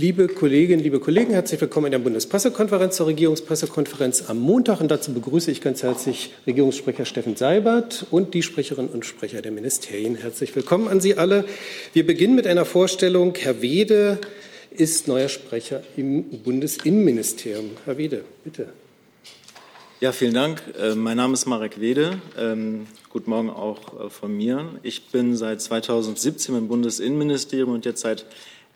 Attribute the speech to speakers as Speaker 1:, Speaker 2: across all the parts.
Speaker 1: Liebe Kolleginnen, liebe Kollegen, herzlich willkommen in der Bundespressekonferenz zur Regierungspressekonferenz am Montag. Und dazu begrüße ich ganz herzlich Regierungssprecher Steffen Seibert und die Sprecherinnen und Sprecher der Ministerien. Herzlich willkommen an Sie alle. Wir beginnen mit einer Vorstellung. Herr Wede ist neuer Sprecher im Bundesinnenministerium. Herr Wede, bitte.
Speaker 2: Ja, vielen Dank. Äh, mein Name ist Marek Wede. Ähm, guten Morgen auch äh, von mir. Ich bin seit 2017 im Bundesinnenministerium und jetzt seit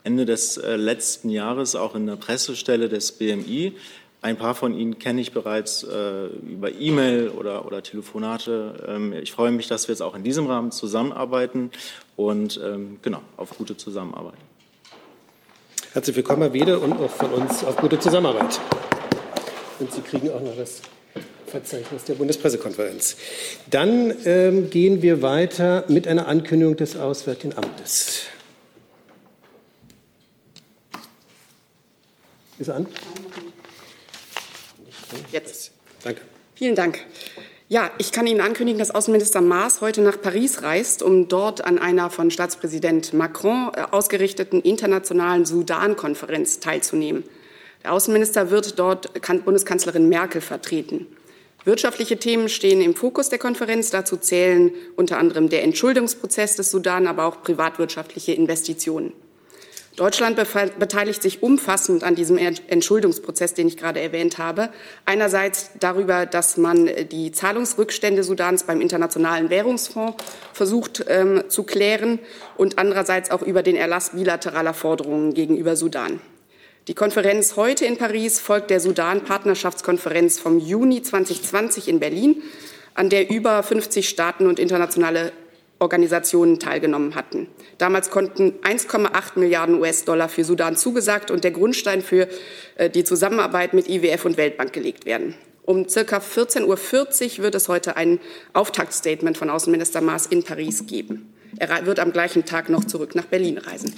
Speaker 2: Ende des äh, letzten Jahres auch in der Pressestelle des BMI. Ein paar von Ihnen kenne ich bereits äh, über E-Mail oder, oder Telefonate. Ähm, ich freue mich, dass wir jetzt auch in diesem Rahmen zusammenarbeiten und ähm, genau auf gute Zusammenarbeit.
Speaker 1: Herzlich willkommen, Herr Wede, und auch von uns auf gute Zusammenarbeit. Und Sie kriegen auch noch das Verzeichnis der Bundespressekonferenz. Dann ähm, gehen wir weiter mit einer Ankündigung des Auswärtigen Amtes. Ist an?
Speaker 3: Jetzt.
Speaker 1: Danke.
Speaker 3: Vielen Dank. Ja, ich kann Ihnen ankündigen, dass Außenminister Maas heute nach Paris reist, um dort an einer von Staatspräsident Macron äh, ausgerichteten internationalen Sudan-Konferenz teilzunehmen. Der Außenminister wird dort Bundeskanzlerin Merkel vertreten. Wirtschaftliche Themen stehen im Fokus der Konferenz. Dazu zählen unter anderem der Entschuldungsprozess des Sudan, aber auch privatwirtschaftliche Investitionen. Deutschland beteiligt sich umfassend an diesem Entschuldungsprozess, den ich gerade erwähnt habe. Einerseits darüber, dass man die Zahlungsrückstände Sudans beim Internationalen Währungsfonds versucht ähm, zu klären und andererseits auch über den Erlass bilateraler Forderungen gegenüber Sudan. Die Konferenz heute in Paris folgt der Sudan-Partnerschaftskonferenz vom Juni 2020 in Berlin, an der über 50 Staaten und internationale Organisationen teilgenommen hatten. Damals konnten 1,8 Milliarden US-Dollar für Sudan zugesagt und der Grundstein für äh, die Zusammenarbeit mit IWF und Weltbank gelegt werden. Um circa 14.40 Uhr wird es heute ein Auftaktstatement von Außenminister Maas in Paris geben. Er wird am gleichen Tag noch zurück nach Berlin reisen.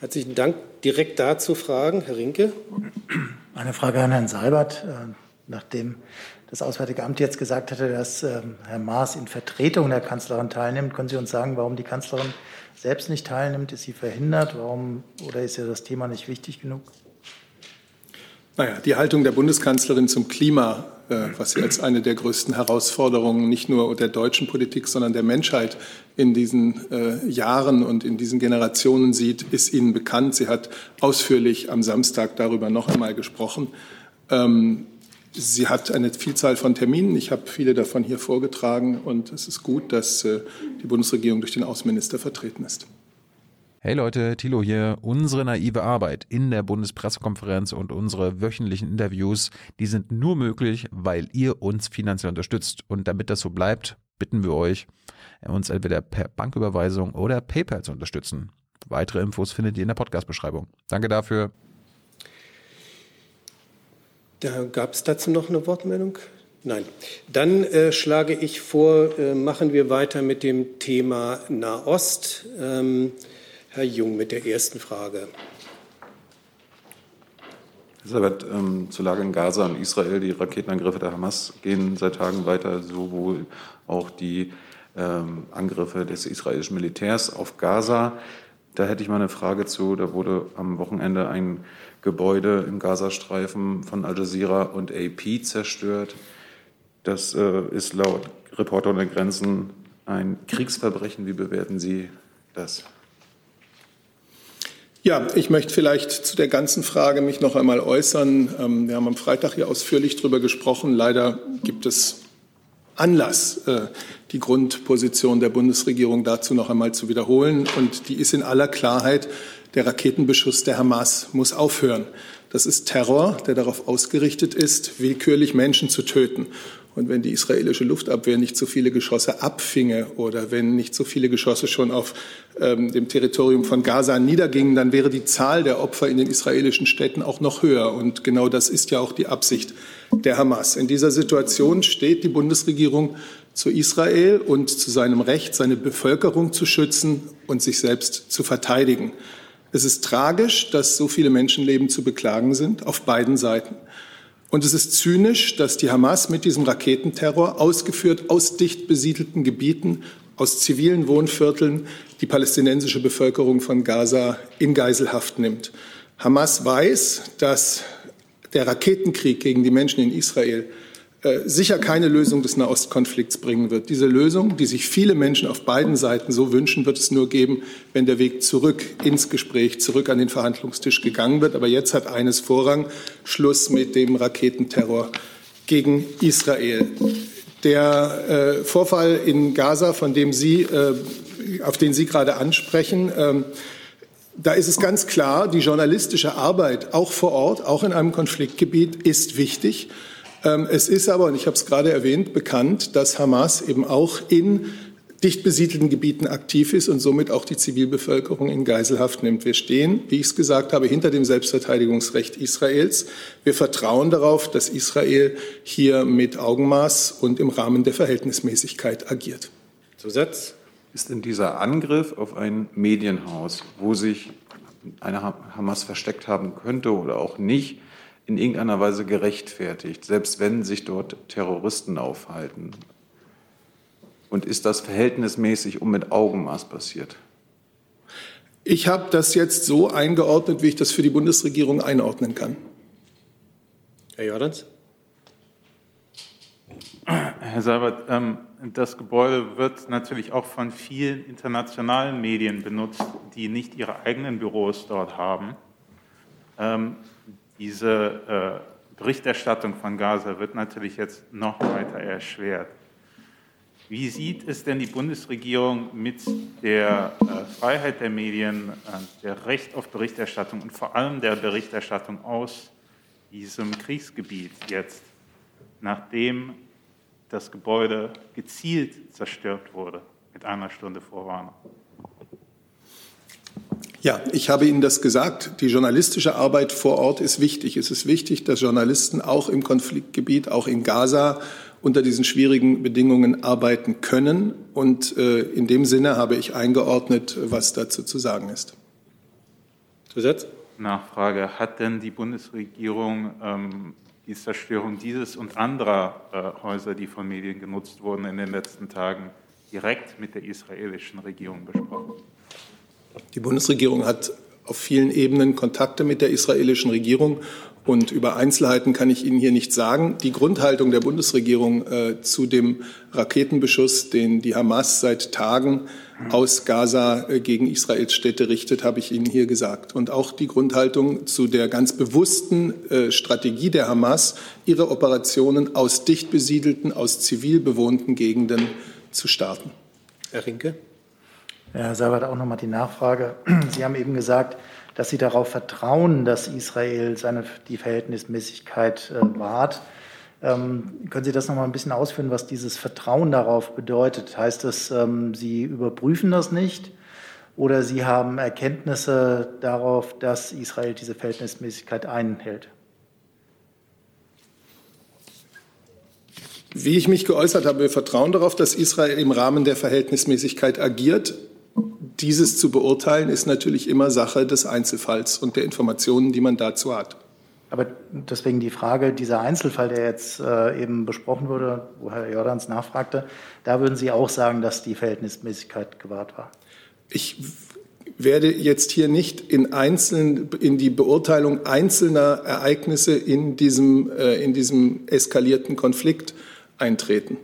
Speaker 1: Herzlichen Dank. Direkt dazu Fragen, Herr Rinke.
Speaker 4: Eine Frage an Herrn Seibert. Äh, nachdem das Auswärtige Amt jetzt gesagt hatte, dass ähm, Herr Maas in Vertretung der Kanzlerin teilnimmt. Können Sie uns sagen, warum die Kanzlerin selbst nicht teilnimmt? Ist sie verhindert? Warum, oder ist ihr das Thema nicht wichtig genug?
Speaker 5: Naja, die Haltung der Bundeskanzlerin zum Klima, äh, was sie als eine der größten Herausforderungen nicht nur der deutschen Politik, sondern der Menschheit in diesen äh, Jahren und in diesen Generationen sieht, ist Ihnen bekannt. Sie hat ausführlich am Samstag darüber noch einmal gesprochen. Ähm, Sie hat eine Vielzahl von Terminen. Ich habe viele davon hier vorgetragen. Und es ist gut, dass äh, die Bundesregierung durch den Außenminister vertreten ist.
Speaker 6: Hey Leute, Thilo hier. Unsere naive Arbeit in der Bundespressekonferenz und unsere wöchentlichen Interviews, die sind nur möglich, weil ihr uns finanziell unterstützt. Und damit das so bleibt, bitten wir euch, uns entweder per Banküberweisung oder PayPal zu unterstützen. Weitere Infos findet ihr in der Podcast-Beschreibung. Danke dafür.
Speaker 1: Da gab es dazu noch eine Wortmeldung? Nein. Dann äh, schlage ich vor, äh, machen wir weiter mit dem Thema Nahost. Ähm, Herr Jung mit der ersten Frage.
Speaker 7: Elisabeth, ähm, zur Lage in Gaza und Israel. Die Raketenangriffe der Hamas gehen seit Tagen weiter, sowohl auch die ähm, Angriffe des israelischen Militärs auf Gaza. Da hätte ich mal eine Frage zu. Da wurde am Wochenende ein Gebäude im Gazastreifen von Al Jazeera und AP zerstört. Das äh, ist laut Reporter ohne Grenzen ein Kriegsverbrechen. Wie bewerten Sie das?
Speaker 5: Ja, ich möchte vielleicht zu der ganzen Frage mich noch einmal äußern. Ähm, wir haben am Freitag hier ausführlich darüber gesprochen. Leider gibt es Anlass, äh, die Grundposition der Bundesregierung dazu noch einmal zu wiederholen. Und die ist in aller Klarheit, der Raketenbeschuss der Hamas muss aufhören. Das ist Terror, der darauf ausgerichtet ist, willkürlich Menschen zu töten. Und wenn die israelische Luftabwehr nicht so viele Geschosse abfinge oder wenn nicht so viele Geschosse schon auf ähm, dem Territorium von Gaza niedergingen, dann wäre die Zahl der Opfer in den israelischen Städten auch noch höher. Und genau das ist ja auch die Absicht der Hamas. In dieser Situation steht die Bundesregierung zu Israel und zu seinem Recht, seine Bevölkerung zu schützen und sich selbst zu verteidigen. Es ist tragisch, dass so viele Menschenleben zu beklagen sind, auf beiden Seiten. Und es ist zynisch, dass die Hamas mit diesem Raketenterror, ausgeführt aus dicht besiedelten Gebieten, aus zivilen Wohnvierteln die palästinensische Bevölkerung von Gaza in Geiselhaft nimmt. Hamas weiß, dass der Raketenkrieg gegen die Menschen in Israel sicher keine Lösung des Nahostkonflikts bringen wird. Diese Lösung, die sich viele Menschen auf beiden Seiten so wünschen, wird es nur geben, wenn der Weg zurück ins Gespräch, zurück an den Verhandlungstisch gegangen wird. Aber jetzt hat eines Vorrang, Schluss mit dem Raketenterror gegen Israel. Der äh, Vorfall in Gaza, von dem Sie, äh, auf den Sie gerade ansprechen, äh, da ist es ganz klar, die journalistische Arbeit auch vor Ort, auch in einem Konfliktgebiet, ist wichtig. Ähm, es ist aber, und ich habe es gerade erwähnt, bekannt, dass Hamas eben auch in dicht besiedelten Gebieten aktiv ist und somit auch die Zivilbevölkerung in Geiselhaft nimmt. Wir stehen, wie ich es gesagt habe, hinter dem Selbstverteidigungsrecht Israels. Wir vertrauen darauf, dass Israel hier mit Augenmaß und im Rahmen der Verhältnismäßigkeit agiert.
Speaker 7: Zusatz? Ist denn dieser Angriff auf ein Medienhaus, wo sich eine Hamas versteckt haben könnte oder auch nicht, in irgendeiner Weise gerechtfertigt, selbst wenn sich dort Terroristen aufhalten? Und ist das verhältnismäßig und mit Augenmaß passiert?
Speaker 5: Ich habe das jetzt so eingeordnet, wie ich das für die Bundesregierung einordnen kann.
Speaker 1: Herr Jordans.
Speaker 8: Herr Seibert, ähm, das Gebäude wird natürlich auch von vielen internationalen Medien benutzt, die nicht ihre eigenen Büros dort haben. Diese äh, Berichterstattung von Gaza wird natürlich jetzt noch weiter erschwert. Wie sieht es denn die Bundesregierung mit der äh, Freiheit der Medien, äh, der Recht auf Berichterstattung und vor allem der Berichterstattung aus diesem Kriegsgebiet jetzt, nachdem das Gebäude gezielt zerstört wurde mit einer Stunde Vorwarnung?
Speaker 5: Ja, ich habe Ihnen das gesagt. Die journalistische Arbeit vor Ort ist wichtig. Es ist wichtig, dass Journalisten auch im Konfliktgebiet, auch in Gaza, unter diesen schwierigen Bedingungen arbeiten können. Und äh, in dem Sinne habe ich eingeordnet, was dazu zu sagen ist.
Speaker 8: Zusatz? Nachfrage. Hat denn die Bundesregierung ähm, die Zerstörung dieses und anderer äh, Häuser, die von Medien genutzt wurden, in den letzten Tagen direkt mit der israelischen Regierung besprochen?
Speaker 5: Die Bundesregierung hat auf vielen Ebenen Kontakte mit der israelischen Regierung und über Einzelheiten kann ich Ihnen hier nicht sagen. Die Grundhaltung der Bundesregierung äh, zu dem Raketenbeschuss, den die Hamas seit Tagen aus Gaza äh, gegen Israels Städte richtet, habe ich Ihnen hier gesagt. Und auch die Grundhaltung zu der ganz bewussten äh, Strategie der Hamas, ihre Operationen aus dicht besiedelten, aus zivil bewohnten Gegenden zu starten.
Speaker 1: Herr Rinke.
Speaker 4: Herr Sabat, auch nochmal die Nachfrage. Sie haben eben gesagt, dass sie darauf vertrauen, dass Israel seine, die Verhältnismäßigkeit äh, wahrt. Ähm, können Sie das noch mal ein bisschen ausführen, was dieses Vertrauen darauf bedeutet? Heißt das, ähm, Sie überprüfen das nicht oder Sie haben Erkenntnisse darauf, dass Israel diese Verhältnismäßigkeit einhält?
Speaker 5: Wie ich mich geäußert habe, wir vertrauen darauf, dass Israel im Rahmen der Verhältnismäßigkeit agiert. Dieses zu beurteilen ist natürlich immer Sache des Einzelfalls und der Informationen, die man dazu hat.
Speaker 4: Aber deswegen die Frage, dieser Einzelfall, der jetzt äh, eben besprochen wurde, wo Herr Jordans nachfragte, da würden Sie auch sagen, dass die Verhältnismäßigkeit gewahrt war?
Speaker 5: Ich werde jetzt hier nicht in, einzelnen, in die Beurteilung einzelner Ereignisse in diesem, äh, in diesem eskalierten Konflikt eintreten.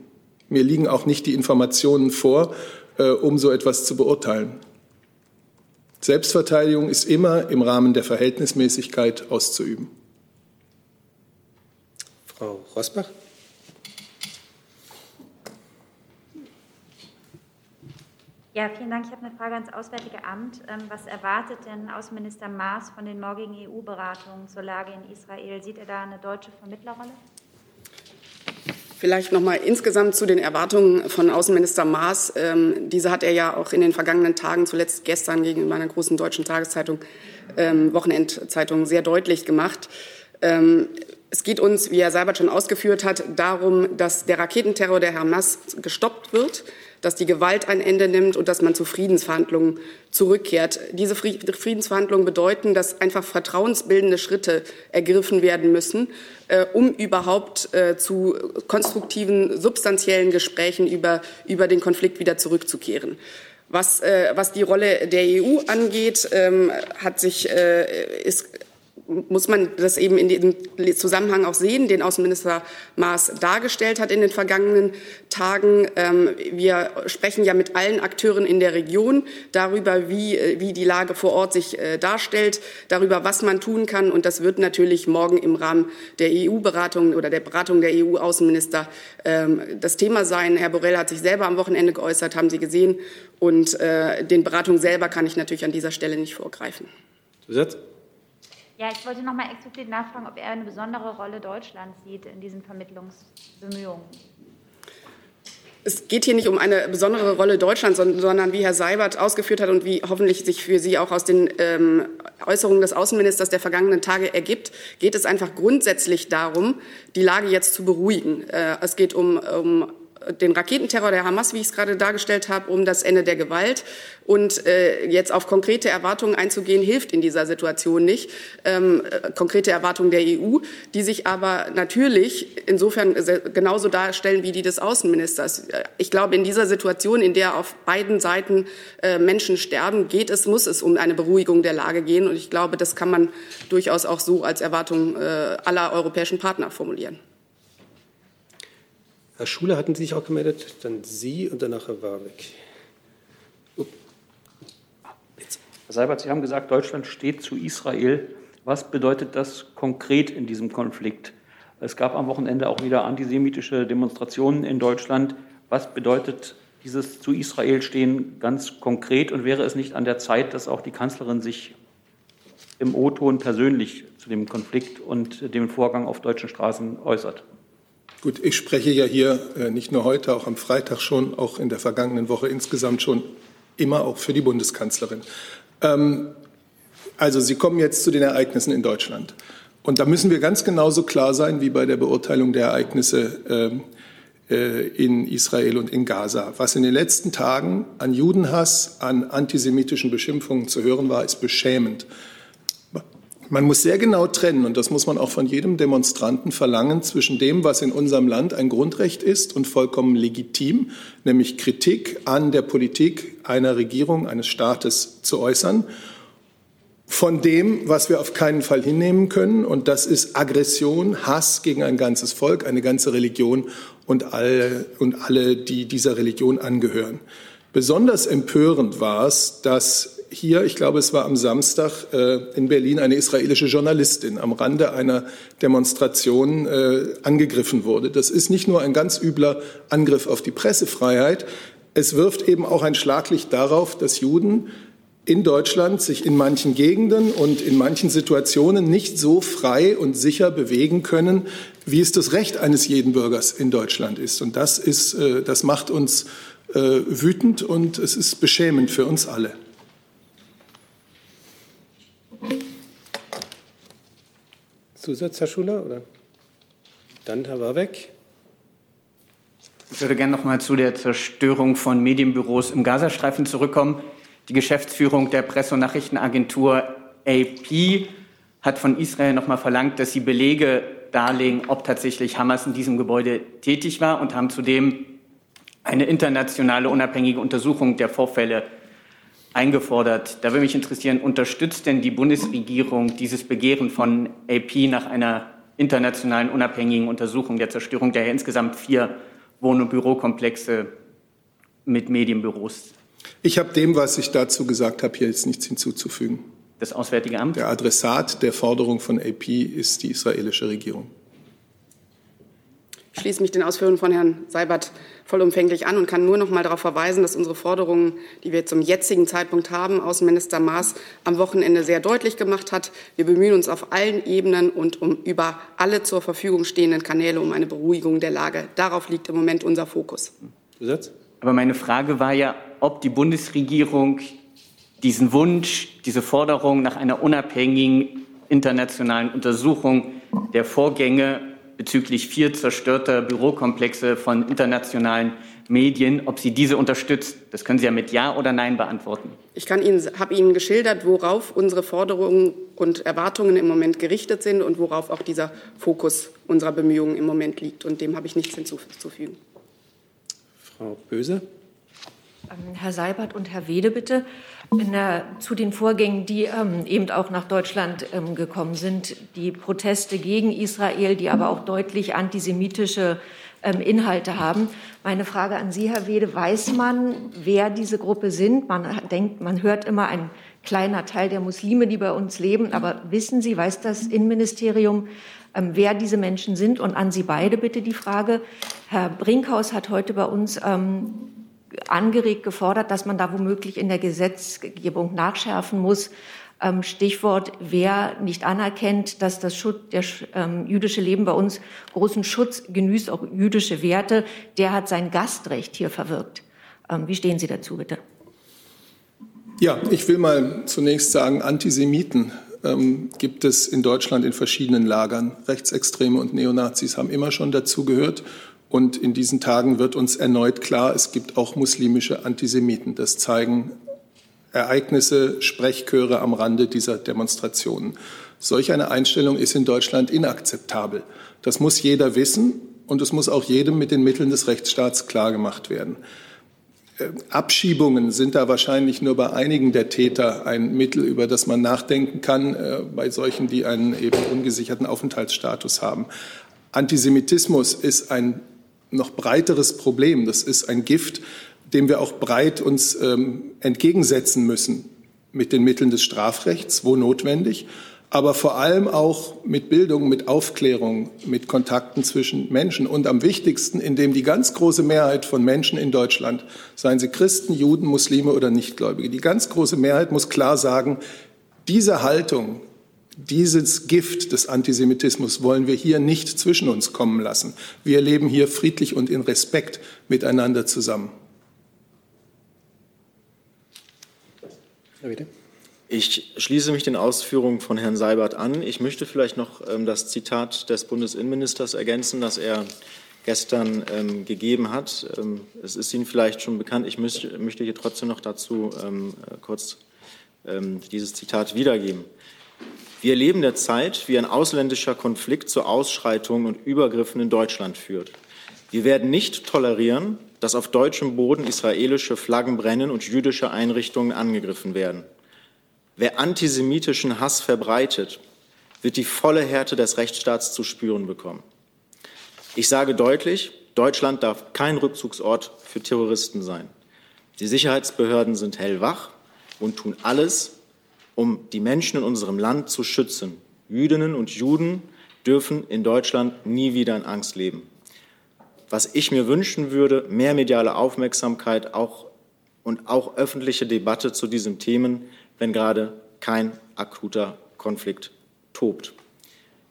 Speaker 5: Mir liegen auch nicht die Informationen vor, um so etwas zu beurteilen. Selbstverteidigung ist immer im Rahmen der Verhältnismäßigkeit auszuüben.
Speaker 1: Frau Rosbach.
Speaker 9: Ja, vielen Dank. Ich habe eine Frage ans Auswärtige Amt. Ähm, was erwartet denn Außenminister Maas von den morgigen EU-Beratungen zur Lage in Israel? Sieht er da eine deutsche Vermittlerrolle?
Speaker 3: Vielleicht noch mal insgesamt zu den Erwartungen von Außenminister Maas. Ähm, diese hat er ja auch in den vergangenen Tagen, zuletzt gestern gegenüber einer großen deutschen Tageszeitung, ähm, Wochenendzeitung, sehr deutlich gemacht. Ähm, es geht uns, wie Herr Seibert schon ausgeführt hat, darum, dass der Raketenterror der Hamas gestoppt wird, dass die Gewalt ein Ende nimmt und dass man zu Friedensverhandlungen zurückkehrt. Diese Friedensverhandlungen bedeuten, dass einfach vertrauensbildende Schritte ergriffen werden müssen, äh, um überhaupt äh, zu konstruktiven, substanziellen Gesprächen über, über den Konflikt wieder zurückzukehren. Was, äh, was die Rolle der EU angeht, ähm, hat sich, äh, ist muss man das eben in diesem Zusammenhang auch sehen, den Außenminister Maas dargestellt hat in den vergangenen Tagen. Ähm, wir sprechen ja mit allen Akteuren in der Region darüber, wie, äh, wie die Lage vor Ort sich äh, darstellt, darüber, was man tun kann. Und das wird natürlich morgen im Rahmen der EU-Beratung oder der Beratung der EU-Außenminister ähm, das Thema sein. Herr Borrell hat sich selber am Wochenende geäußert, haben Sie gesehen. Und äh, den Beratungen selber kann ich natürlich an dieser Stelle nicht vorgreifen.
Speaker 1: Zusatz?
Speaker 9: Ja, ich wollte noch mal explizit nachfragen, ob er eine besondere Rolle Deutschlands sieht in diesen Vermittlungsbemühungen.
Speaker 3: Es geht hier nicht um eine besondere Rolle Deutschlands, sondern wie Herr Seibert ausgeführt hat und wie hoffentlich sich für Sie auch aus den ähm, Äußerungen des Außenministers der vergangenen Tage ergibt, geht es einfach grundsätzlich darum, die Lage jetzt zu beruhigen. Äh, es geht um, um den Raketenterror der Hamas, wie ich es gerade dargestellt habe, um das Ende der Gewalt. Und äh, jetzt auf konkrete Erwartungen einzugehen, hilft in dieser Situation nicht. Ähm, äh, konkrete Erwartungen der EU, die sich aber natürlich insofern genauso darstellen wie die des Außenministers. Ich glaube, in dieser Situation, in der auf beiden Seiten äh, Menschen sterben, geht es, muss es um eine Beruhigung der Lage gehen. Und ich glaube, das kann man durchaus auch so als Erwartung äh, aller europäischen Partner formulieren.
Speaker 1: Herr Schuler hatten Sie sich auch gemeldet, dann Sie und danach Herr Warwick.
Speaker 10: Herr Seibert, Sie haben gesagt, Deutschland steht zu Israel. Was bedeutet das konkret in diesem Konflikt? Es gab am Wochenende auch wieder antisemitische Demonstrationen in Deutschland. Was bedeutet dieses zu Israel stehen ganz konkret? Und wäre es nicht an der Zeit, dass auch die Kanzlerin sich im O-Ton persönlich zu dem Konflikt und dem Vorgang auf deutschen Straßen äußert?
Speaker 5: Gut, ich spreche ja hier äh, nicht nur heute, auch am Freitag schon, auch in der vergangenen Woche insgesamt schon immer auch für die Bundeskanzlerin. Ähm, also Sie kommen jetzt zu den Ereignissen in Deutschland. Und da müssen wir ganz genauso klar sein wie bei der Beurteilung der Ereignisse ähm, äh, in Israel und in Gaza. Was in den letzten Tagen an Judenhass, an antisemitischen Beschimpfungen zu hören war, ist beschämend. Man muss sehr genau trennen, und das muss man auch von jedem Demonstranten verlangen, zwischen dem, was in unserem Land ein Grundrecht ist und vollkommen legitim, nämlich Kritik an der Politik einer Regierung, eines Staates zu äußern, von dem, was wir auf keinen Fall hinnehmen können, und das ist Aggression, Hass gegen ein ganzes Volk, eine ganze Religion und alle, und alle die dieser Religion angehören. Besonders empörend war es, dass hier, ich glaube, es war am Samstag äh, in Berlin, eine israelische Journalistin am Rande einer Demonstration äh, angegriffen wurde. Das ist nicht nur ein ganz übler Angriff auf die Pressefreiheit, es wirft eben auch ein Schlaglicht darauf, dass Juden in Deutschland sich in manchen Gegenden und in manchen Situationen nicht so frei und sicher bewegen können, wie es das Recht eines jeden Bürgers in Deutschland ist. Und das, ist, äh, das macht uns wütend und es ist beschämend für uns alle.
Speaker 1: Zusatz, Herr Schuler? Oder? Dann Herr Warbeck.
Speaker 11: Ich würde gerne noch mal zu der Zerstörung von Medienbüros im Gazastreifen zurückkommen. Die Geschäftsführung der Presse- und Nachrichtenagentur AP hat von Israel noch mal verlangt, dass sie Belege darlegen, ob tatsächlich Hamas in diesem Gebäude tätig war und haben zudem eine internationale unabhängige Untersuchung der Vorfälle eingefordert. Da würde mich interessieren, unterstützt denn die Bundesregierung dieses Begehren von AP nach einer internationalen unabhängigen Untersuchung der Zerstörung der insgesamt vier Wohn- und Bürokomplexe mit Medienbüros?
Speaker 5: Ich habe dem, was ich dazu gesagt habe, hier jetzt nichts hinzuzufügen.
Speaker 11: Das Auswärtige Amt?
Speaker 5: Der Adressat der Forderung von AP ist die israelische Regierung.
Speaker 3: Ich schließe mich den Ausführungen von Herrn Seibert vollumfänglich an und kann nur noch mal darauf verweisen, dass unsere Forderungen, die wir zum jetzigen Zeitpunkt haben, Außenminister Maas am Wochenende sehr deutlich gemacht hat. Wir bemühen uns auf allen Ebenen und um über alle zur Verfügung stehenden Kanäle um eine Beruhigung der Lage. Darauf liegt im Moment unser Fokus.
Speaker 11: Gesetz? Aber meine Frage war ja, ob die Bundesregierung diesen Wunsch, diese Forderung nach einer unabhängigen internationalen Untersuchung der Vorgänge bezüglich vier zerstörter Bürokomplexe von internationalen Medien, ob sie diese unterstützt. Das können Sie ja mit Ja oder Nein beantworten.
Speaker 3: Ich kann Ihnen, habe Ihnen geschildert, worauf unsere Forderungen und Erwartungen im Moment gerichtet sind und worauf auch dieser Fokus unserer Bemühungen im Moment liegt. Und dem habe ich nichts hinzuzufügen.
Speaker 1: Frau Böse.
Speaker 12: Ähm, Herr Seibert und Herr Wede, bitte. Der, zu den Vorgängen, die ähm, eben auch nach Deutschland ähm, gekommen sind, die Proteste gegen Israel, die aber auch deutlich antisemitische ähm, Inhalte haben. Meine Frage an Sie, Herr Wede, weiß man, wer diese Gruppe sind? Man denkt, man hört immer ein kleiner Teil der Muslime, die bei uns leben, aber wissen Sie, weiß das Innenministerium, ähm, wer diese Menschen sind? Und an Sie beide bitte die Frage. Herr Brinkhaus hat heute bei uns ähm, angeregt gefordert, dass man da womöglich in der Gesetzgebung nachschärfen muss. Ähm, Stichwort, wer nicht anerkennt, dass das Schutz, der ähm, jüdische Leben bei uns großen Schutz genießt, auch jüdische Werte, der hat sein Gastrecht hier verwirkt. Ähm, wie stehen Sie dazu, bitte?
Speaker 5: Ja, ich will mal zunächst sagen, Antisemiten ähm, gibt es in Deutschland in verschiedenen Lagern. Rechtsextreme und Neonazis haben immer schon dazu gehört. Und in diesen Tagen wird uns erneut klar, es gibt auch muslimische Antisemiten. Das zeigen Ereignisse, Sprechchöre am Rande dieser Demonstrationen. Solch eine Einstellung ist in Deutschland inakzeptabel. Das muss jeder wissen und es muss auch jedem mit den Mitteln des Rechtsstaats klargemacht werden. Äh, Abschiebungen sind da wahrscheinlich nur bei einigen der Täter ein Mittel, über das man nachdenken kann, äh, bei solchen, die einen eben ungesicherten Aufenthaltsstatus haben. Antisemitismus ist ein noch breiteres Problem. Das ist ein Gift, dem wir auch breit uns ähm, entgegensetzen müssen mit den Mitteln des Strafrechts, wo notwendig, aber vor allem auch mit Bildung, mit Aufklärung, mit Kontakten zwischen Menschen und am wichtigsten, indem die ganz große Mehrheit von Menschen in Deutschland, seien sie Christen, Juden, Muslime oder Nichtgläubige, die ganz große Mehrheit muss klar sagen, diese Haltung, dieses Gift des Antisemitismus wollen wir hier nicht zwischen uns kommen lassen. Wir leben hier friedlich und in Respekt miteinander zusammen.
Speaker 2: Ich schließe mich den Ausführungen von Herrn Seibert an. Ich möchte vielleicht noch ähm, das Zitat des Bundesinnenministers ergänzen, das er gestern ähm, gegeben hat. Ähm, es ist Ihnen vielleicht schon bekannt. Ich möchte, möchte hier trotzdem noch dazu ähm, äh, kurz ähm, dieses Zitat wiedergeben. Wir erleben derzeit, wie ein ausländischer Konflikt zu Ausschreitungen und Übergriffen in Deutschland führt. Wir werden nicht tolerieren, dass auf deutschem Boden israelische Flaggen brennen und jüdische Einrichtungen angegriffen werden. Wer antisemitischen Hass verbreitet, wird die volle Härte des Rechtsstaats zu spüren bekommen. Ich sage deutlich, Deutschland darf kein Rückzugsort für Terroristen sein. Die Sicherheitsbehörden sind hellwach und tun alles, um die Menschen in unserem Land zu schützen. Jüdinnen und Juden dürfen in Deutschland nie wieder in Angst leben. Was ich mir wünschen würde, mehr mediale Aufmerksamkeit auch und auch öffentliche Debatte zu diesen Themen, wenn gerade kein akuter Konflikt tobt.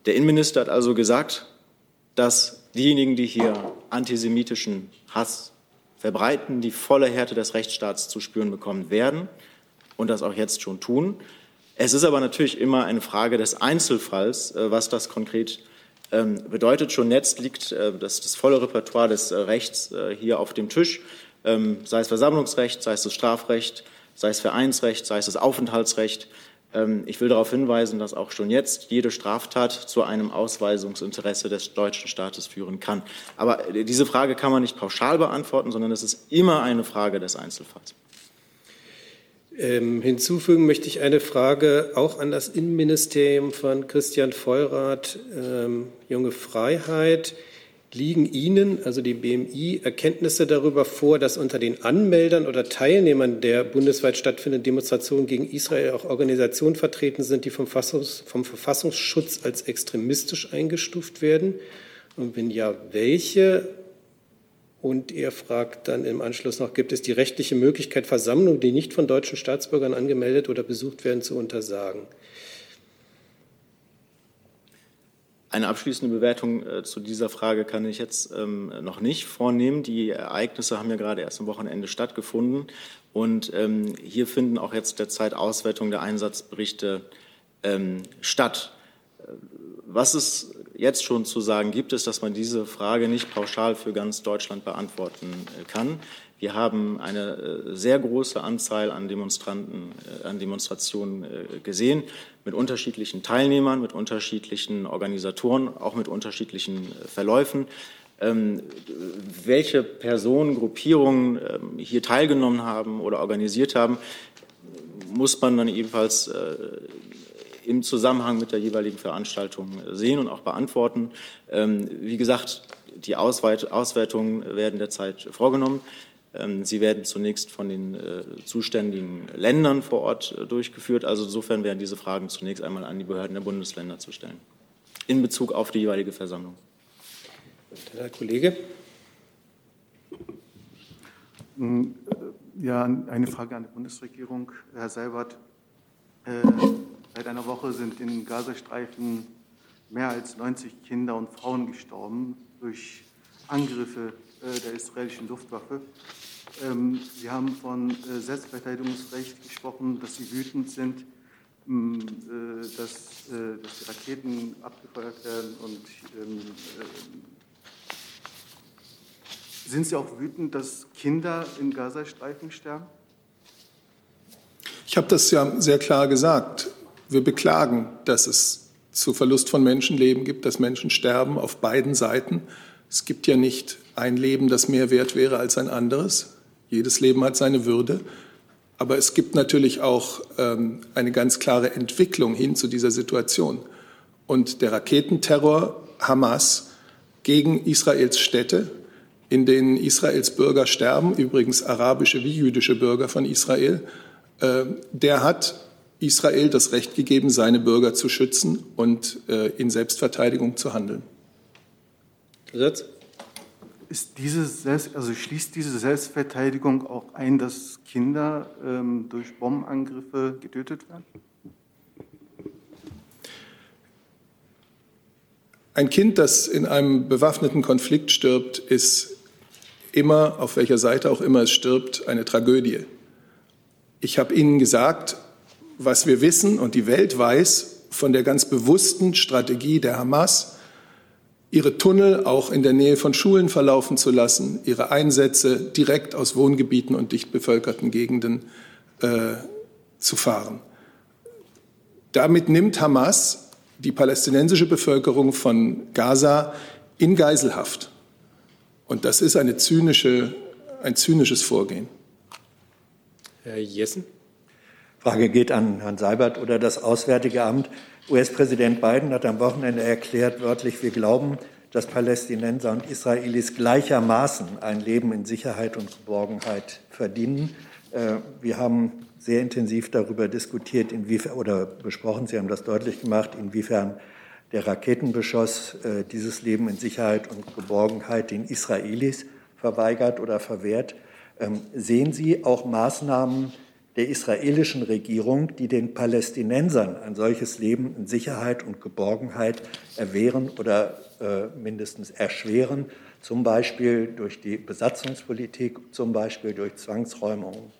Speaker 2: Der Innenminister hat also gesagt, dass diejenigen, die hier antisemitischen Hass verbreiten, die volle Härte des Rechtsstaats zu spüren bekommen werden und das auch jetzt schon tun. Es ist aber natürlich immer eine Frage des Einzelfalls, äh, was das konkret ähm, bedeutet. Schon jetzt liegt äh, das, das volle Repertoire des äh, Rechts hier auf dem Tisch, ähm, sei es Versammlungsrecht, sei es das Strafrecht, sei es Vereinsrecht, sei es das Aufenthaltsrecht. Ähm, ich will darauf hinweisen, dass auch schon jetzt jede Straftat zu einem Ausweisungsinteresse des deutschen Staates führen kann. Aber diese Frage kann man nicht pauschal beantworten, sondern es ist immer eine Frage des Einzelfalls.
Speaker 1: Ähm, hinzufügen möchte ich eine Frage auch an das Innenministerium von Christian Feurath, ähm, Junge Freiheit. Liegen Ihnen, also die BMI, Erkenntnisse darüber vor, dass unter den Anmeldern oder Teilnehmern der bundesweit stattfindenden Demonstrationen gegen Israel auch Organisationen vertreten sind, die vom, Fassungs-, vom Verfassungsschutz als extremistisch eingestuft werden? Und wenn ja, welche? Und er fragt dann im Anschluss noch, gibt es die rechtliche Möglichkeit, Versammlungen, die nicht von deutschen Staatsbürgern angemeldet oder besucht werden, zu untersagen?
Speaker 2: Eine abschließende Bewertung äh, zu dieser Frage kann ich jetzt ähm, noch nicht vornehmen. Die Ereignisse haben ja gerade erst am Wochenende stattgefunden. Und ähm, hier finden auch jetzt derzeit Auswertungen der Einsatzberichte ähm, statt. Was es jetzt schon zu sagen gibt, ist, dass man diese Frage nicht pauschal für ganz Deutschland beantworten kann. Wir haben eine sehr große Anzahl an Demonstranten, an Demonstrationen gesehen, mit unterschiedlichen Teilnehmern, mit unterschiedlichen Organisatoren, auch mit unterschiedlichen Verläufen. Ähm, welche Personen, Gruppierungen ähm, hier teilgenommen haben oder organisiert haben, muss man dann ebenfalls äh, im Zusammenhang mit der jeweiligen Veranstaltung sehen und auch beantworten. Ähm, wie gesagt, die Auswertungen werden derzeit vorgenommen. Sie werden zunächst von den äh, zuständigen Ländern vor Ort äh, durchgeführt. Also insofern werden diese Fragen zunächst einmal an die Behörden der Bundesländer zu stellen, in Bezug auf die jeweilige Versammlung.
Speaker 1: Herr Kollege.
Speaker 13: Hm, äh, ja, eine Frage an die Bundesregierung. Herr Seibert, seit einer Woche sind in Gazastreifen mehr als 90 Kinder und Frauen gestorben durch Angriffe äh, der israelischen Luftwaffe. Ähm, Sie haben von äh, Selbstverteidigungsrecht gesprochen, dass Sie wütend sind, hm, äh, dass, äh, dass, die Raketen abgefeuert werden und ähm, sind Sie auch wütend, dass Kinder in Gazastreifen sterben?
Speaker 5: Ich habe das ja sehr klar gesagt. Wir beklagen, dass es zu Verlust von Menschenleben gibt, dass Menschen sterben auf beiden Seiten. Es gibt ja nicht ein Leben, das mehr wert wäre als ein anderes. Jedes Leben hat seine Würde. Aber es gibt natürlich auch ähm, eine ganz klare Entwicklung hin zu dieser Situation. Und der Raketenterror Hamas gegen Israels Städte in denen Israels Bürger sterben, übrigens arabische wie jüdische Bürger von Israel, äh, der hat Israel das Recht gegeben, seine Bürger zu schützen und äh, in Selbstverteidigung zu handeln.
Speaker 13: Gesetz? Ist diese Selbst, also schließt diese Selbstverteidigung auch ein, dass Kinder ähm, durch Bombenangriffe getötet werden?
Speaker 5: Ein Kind, das in einem bewaffneten Konflikt stirbt, ist immer, auf welcher Seite auch immer es stirbt, eine Tragödie. Ich habe Ihnen gesagt, was wir wissen und die Welt weiß von der ganz bewussten Strategie der Hamas, ihre Tunnel auch in der Nähe von Schulen verlaufen zu lassen, ihre Einsätze direkt aus Wohngebieten und dicht bevölkerten Gegenden äh, zu fahren. Damit nimmt Hamas die palästinensische Bevölkerung von Gaza in Geiselhaft. Und das ist eine zynische, ein zynisches Vorgehen.
Speaker 1: Herr Jessen.
Speaker 14: Frage geht an Herrn Seibert oder das Auswärtige Amt. US-Präsident Biden hat am Wochenende erklärt, wörtlich, wir glauben, dass Palästinenser und Israelis gleichermaßen ein Leben in Sicherheit und Geborgenheit verdienen. Äh, wir haben sehr intensiv darüber diskutiert, inwiefern oder besprochen, Sie haben das deutlich gemacht, inwiefern der Raketenbeschuss äh, dieses Leben in Sicherheit und Geborgenheit den Israelis verweigert oder verwehrt. Ähm, sehen Sie auch Maßnahmen der israelischen Regierung, die den Palästinensern ein solches Leben in Sicherheit und Geborgenheit erwehren oder äh, mindestens erschweren, zum Beispiel durch die Besatzungspolitik, zum Beispiel durch Zwangsräumungen?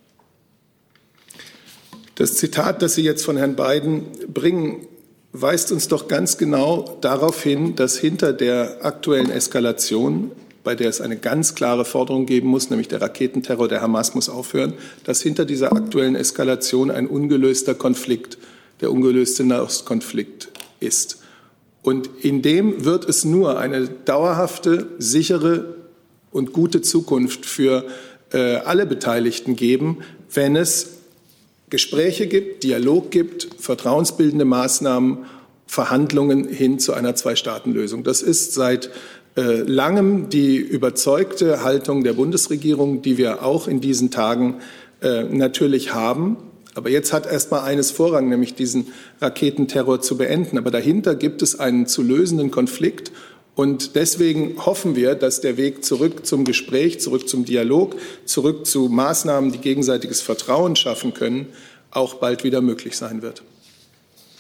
Speaker 5: Das Zitat, das Sie jetzt von Herrn Biden bringen, weist uns doch ganz genau darauf hin, dass hinter der aktuellen Eskalation, bei der es eine ganz klare Forderung geben muss, nämlich der Raketenterror der Hamas muss aufhören, dass hinter dieser aktuellen Eskalation ein ungelöster Konflikt, der ungelöste Nahostkonflikt ist. Und in dem wird es nur eine dauerhafte, sichere und gute Zukunft für äh, alle Beteiligten geben, wenn es Gespräche gibt, Dialog gibt, vertrauensbildende Maßnahmen, Verhandlungen hin zu einer Zwei-Staaten-Lösung. Das ist seit langem die überzeugte Haltung der Bundesregierung, die wir auch in diesen Tagen äh, natürlich haben. Aber jetzt hat erst mal eines Vorrang, nämlich diesen Raketenterror zu beenden. Aber dahinter gibt es einen zu lösenden Konflikt. Und deswegen hoffen wir, dass der Weg zurück zum Gespräch, zurück zum Dialog, zurück zu Maßnahmen, die gegenseitiges Vertrauen schaffen können, auch bald wieder möglich sein wird.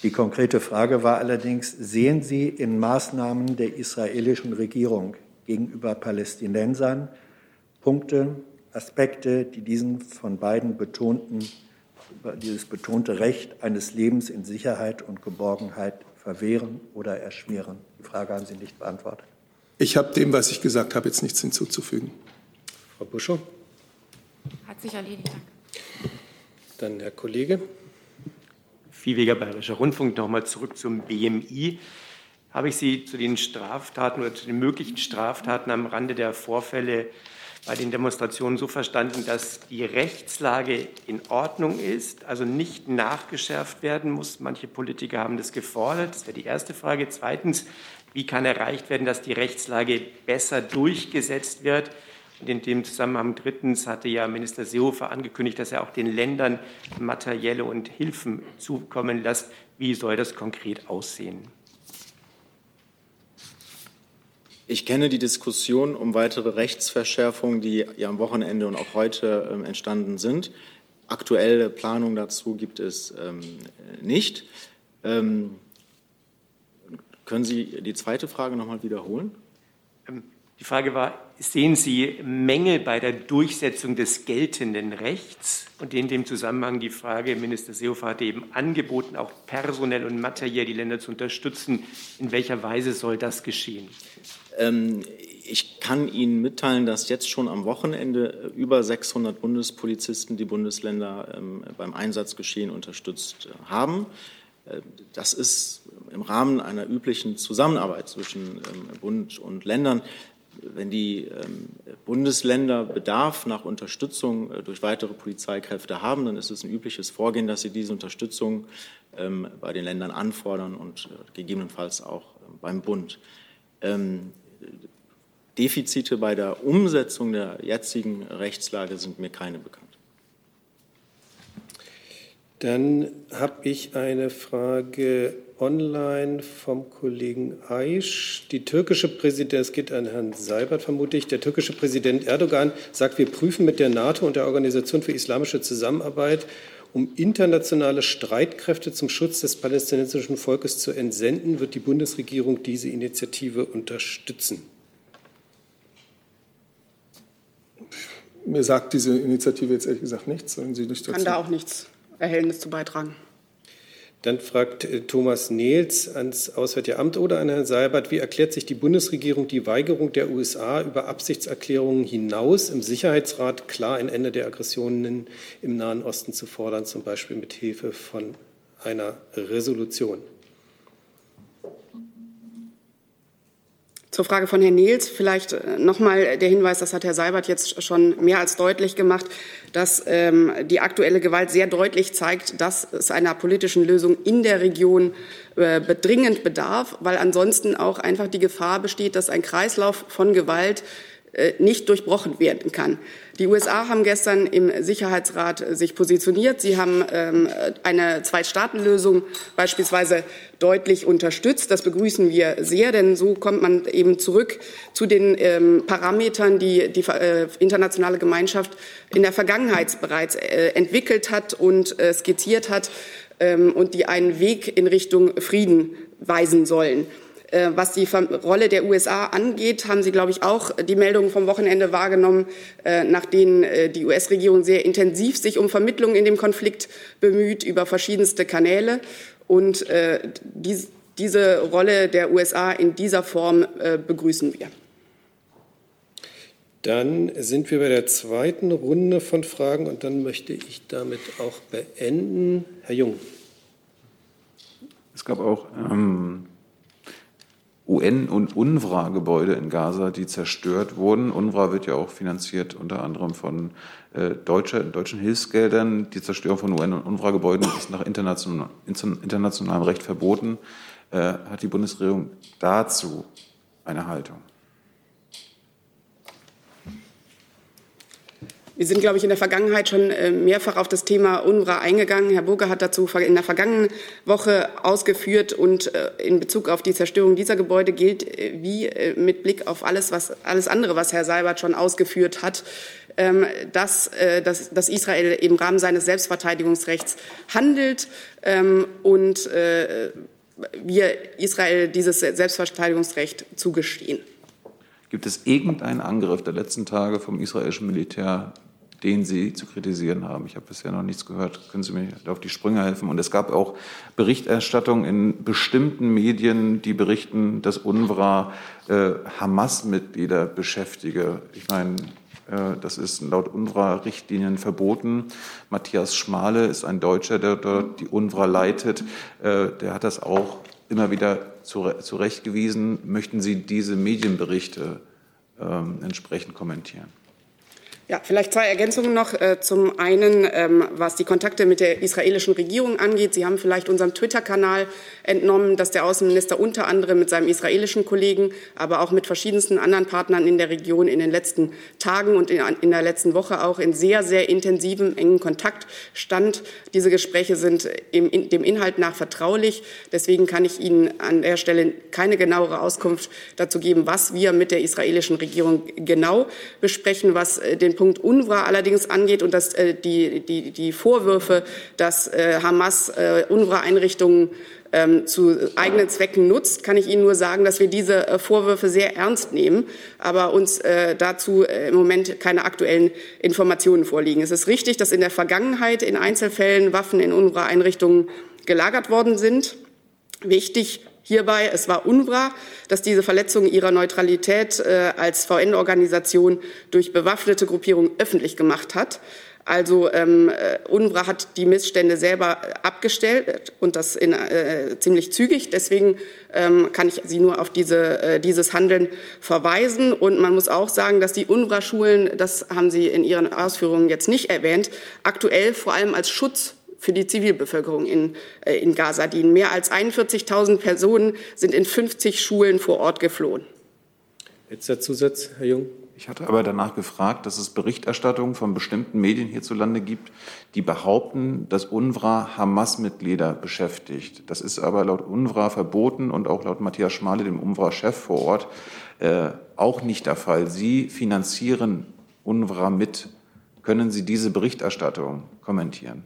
Speaker 14: Die konkrete Frage war allerdings, sehen Sie in Maßnahmen der israelischen Regierung gegenüber Palästinensern Punkte, Aspekte, die diesen von beiden betonten dieses betonte Recht eines Lebens in Sicherheit und Geborgenheit verwehren oder erschweren? Die Frage haben Sie nicht beantwortet.
Speaker 5: Ich habe dem, was ich gesagt habe, jetzt nichts hinzuzufügen.
Speaker 1: Frau Buschow?
Speaker 15: Hat sich erledigt.
Speaker 1: Dann Herr Kollege.
Speaker 16: Viehweger Bayerischer Rundfunk. Nochmal zurück zum BMI. Habe ich Sie zu den Straftaten oder zu den möglichen Straftaten am Rande der Vorfälle bei den Demonstrationen so verstanden, dass die Rechtslage in Ordnung ist, also nicht nachgeschärft werden muss. Manche Politiker haben das gefordert. Das wäre die erste Frage. Zweitens, wie kann erreicht werden, dass die Rechtslage besser durchgesetzt wird? In dem Zusammenhang drittens hatte ja Minister Seehofer angekündigt, dass er auch den Ländern materielle und Hilfen zukommen lässt. Wie soll das konkret aussehen?
Speaker 2: Ich kenne die Diskussion um weitere Rechtsverschärfungen, die ja am Wochenende und auch heute ähm, entstanden sind. Aktuelle Planung dazu gibt es ähm, nicht. Ähm, können Sie die zweite Frage noch mal wiederholen?
Speaker 16: Die Frage war, sehen Sie Mängel bei der Durchsetzung des geltenden Rechts? Und in dem Zusammenhang die Frage, Minister Seehofer hatte eben angeboten, auch personell und materiell die Länder zu unterstützen. In welcher Weise soll das geschehen?
Speaker 2: Ähm, ich kann Ihnen mitteilen, dass jetzt schon am Wochenende über 600 Bundespolizisten die Bundesländer ähm, beim Einsatzgeschehen unterstützt äh, haben. Äh, das ist im Rahmen einer üblichen Zusammenarbeit zwischen ähm, Bund und Ländern wenn die ähm, Bundesländer Bedarf nach Unterstützung äh, durch weitere Polizeikräfte haben, dann ist es ein übliches Vorgehen, dass sie diese Unterstützung ähm, bei den Ländern anfordern und äh, gegebenenfalls auch ähm, beim Bund. Defizite bei der Umsetzung der jetzigen Rechtslage sind mir keine bekannt.
Speaker 1: Dann habe ich eine Frage online vom Kollegen Aisch. Die türkische Präsident, es geht an Herrn Seibert vermutlich, der türkische Präsident Erdogan sagt, wir prüfen mit der NATO und der Organisation für islamische Zusammenarbeit, um internationale Streitkräfte zum Schutz des palästinensischen Volkes zu entsenden, wird die Bundesregierung diese Initiative unterstützen.
Speaker 5: Mir sagt diese Initiative jetzt ehrlich gesagt nichts. Sollen Sie nicht
Speaker 3: dazu? Kann da auch nichts Erhellendes zu beitragen.
Speaker 1: Dann fragt äh, Thomas Nehls ans Auswärtige Amt oder an Herrn Seibert, wie erklärt sich die Bundesregierung die Weigerung der USA über Absichtserklärungen hinaus im Sicherheitsrat klar ein Ende der Aggressionen im Nahen Osten zu fordern, zum Beispiel mit Hilfe von einer Resolution?
Speaker 3: Zur Frage von Herrn Nils vielleicht äh, nochmal der Hinweis, das hat Herr Seibert jetzt schon mehr als deutlich gemacht, dass ähm, die aktuelle Gewalt sehr deutlich zeigt, dass es einer politischen Lösung in der Region äh, dringend bedarf, weil ansonsten auch einfach die Gefahr besteht, dass ein Kreislauf von Gewalt nicht durchbrochen werden kann. Die USA haben gestern im Sicherheitsrat äh, sich positioniert. Sie haben ähm, eine Zwei-Staaten-Lösung beispielsweise deutlich unterstützt. Das begrüßen wir sehr, denn so kommt man eben zurück zu den ähm, Parametern, die die äh, internationale Gemeinschaft in der Vergangenheit bereits äh, entwickelt hat und äh, skizziert hat ähm, und die einen Weg in Richtung Frieden weisen sollen. Äh, was die Rolle der USA angeht, haben Sie, glaube ich, auch die Meldungen vom Wochenende wahrgenommen, äh, nach denen äh, die US-Regierung sehr intensiv sich um Vermittlung in dem Konflikt bemüht, über verschiedenste Kanäle. Und diese Rolle der USA in dieser Form begrüßen wir.
Speaker 1: Dann sind wir bei der zweiten Runde von Fragen und dann möchte ich damit auch beenden. Herr Jung.
Speaker 7: Es gab auch ähm, UN- und UNRWA-Gebäude in Gaza, die zerstört wurden. UNRWA wird ja auch finanziert unter anderem von äh, deutsche, deutschen Hilfsgeldern. Die Zerstörung von UN- und UNRWA-Gebäuden ist nach international, internationalem Recht verboten. Äh, hat die Bundesregierung dazu eine Haltung?
Speaker 3: Wir sind, glaube ich, in der Vergangenheit schon äh, mehrfach auf das Thema UNRWA eingegangen. Herr Burger hat dazu in der vergangenen Woche ausgeführt. Und äh, in Bezug auf die Zerstörung dieser Gebäude gilt, äh, wie mit Blick auf alles, was, alles andere, was Herr Seibert schon ausgeführt hat, ähm, dass, dass, dass Israel im Rahmen seines Selbstverteidigungsrechts handelt ähm, und wir Israel dieses Selbstverteidigungsrecht zugestehen.
Speaker 7: Gibt es irgendeinen Angriff der letzten Tage vom israelischen Militär den Sie zu kritisieren haben? Ich habe bisher noch nichts gehört. Können Sie mir auf die Sprünge helfen? Und es gab auch Berichterstattung in bestimmten Medien, die berichten, dass UNRWA äh, Hamas-Mitglieder beschäftige. Ich meine, äh, das ist laut UNRWA-Richtlinien verboten. Matthias Schmale ist ein Deutscher, der dort die UNRWA leitet. Äh, der hat das auch immer wieder zurechtgewiesen. Möchten Sie diese Medienberichte ähm, entsprechend kommentieren?
Speaker 3: Ja, vielleicht zwei Ergänzungen noch. Äh, zum einen, ähm, was die Kontakte mit der israelischen Regierung angeht. Sie haben vielleicht unserem Twitter-Kanal entnommen, dass der Außenminister unter anderem mit seinem israelischen Kollegen, aber auch mit verschiedensten anderen Partnern in der Region in den letzten Tagen und in der letzten Woche auch in sehr, sehr intensivem, engen Kontakt stand. Diese Gespräche sind dem Inhalt nach vertraulich. Deswegen kann ich Ihnen an der Stelle keine genauere Auskunft dazu geben, was wir mit der israelischen Regierung genau besprechen, was äh, den Punkt UNRWA allerdings angeht und dass äh, die, die, die Vorwürfe, dass äh, Hamas äh, UNRWA-Einrichtungen ähm, zu eigenen Zwecken nutzt, kann ich Ihnen nur sagen, dass wir diese äh, Vorwürfe sehr ernst nehmen, aber uns äh, dazu äh, im Moment keine aktuellen Informationen vorliegen. Es ist richtig, dass in der Vergangenheit in Einzelfällen Waffen in UNRWA-Einrichtungen gelagert worden sind. Wichtig hierbei, es war UNRWA, dass diese Verletzung ihrer Neutralität äh, als VN-Organisation durch bewaffnete Gruppierungen öffentlich gemacht hat. Also ähm, äh, UNRWA hat die Missstände selber abgestellt und das in, äh, ziemlich zügig. Deswegen ähm, kann ich Sie nur auf diese, äh, dieses Handeln verweisen. Und man muss auch sagen, dass die UNRWA-Schulen, das haben Sie in Ihren Ausführungen jetzt nicht erwähnt, aktuell vor allem als Schutz für die Zivilbevölkerung in, äh, in Gaza dienen. Mehr als 41.000 Personen sind in 50 Schulen vor Ort geflohen.
Speaker 1: Letzter Zusatz, Herr Jung.
Speaker 7: Ich hatte aber danach gefragt, dass es Berichterstattungen von bestimmten Medien hierzulande gibt, die behaupten, dass UNRWA Hamas-Mitglieder beschäftigt. Das ist aber laut UNRWA verboten und auch laut Matthias Schmale, dem UNRWA-Chef vor Ort, äh, auch nicht der Fall. Sie finanzieren UNRWA mit. Können Sie diese Berichterstattung kommentieren?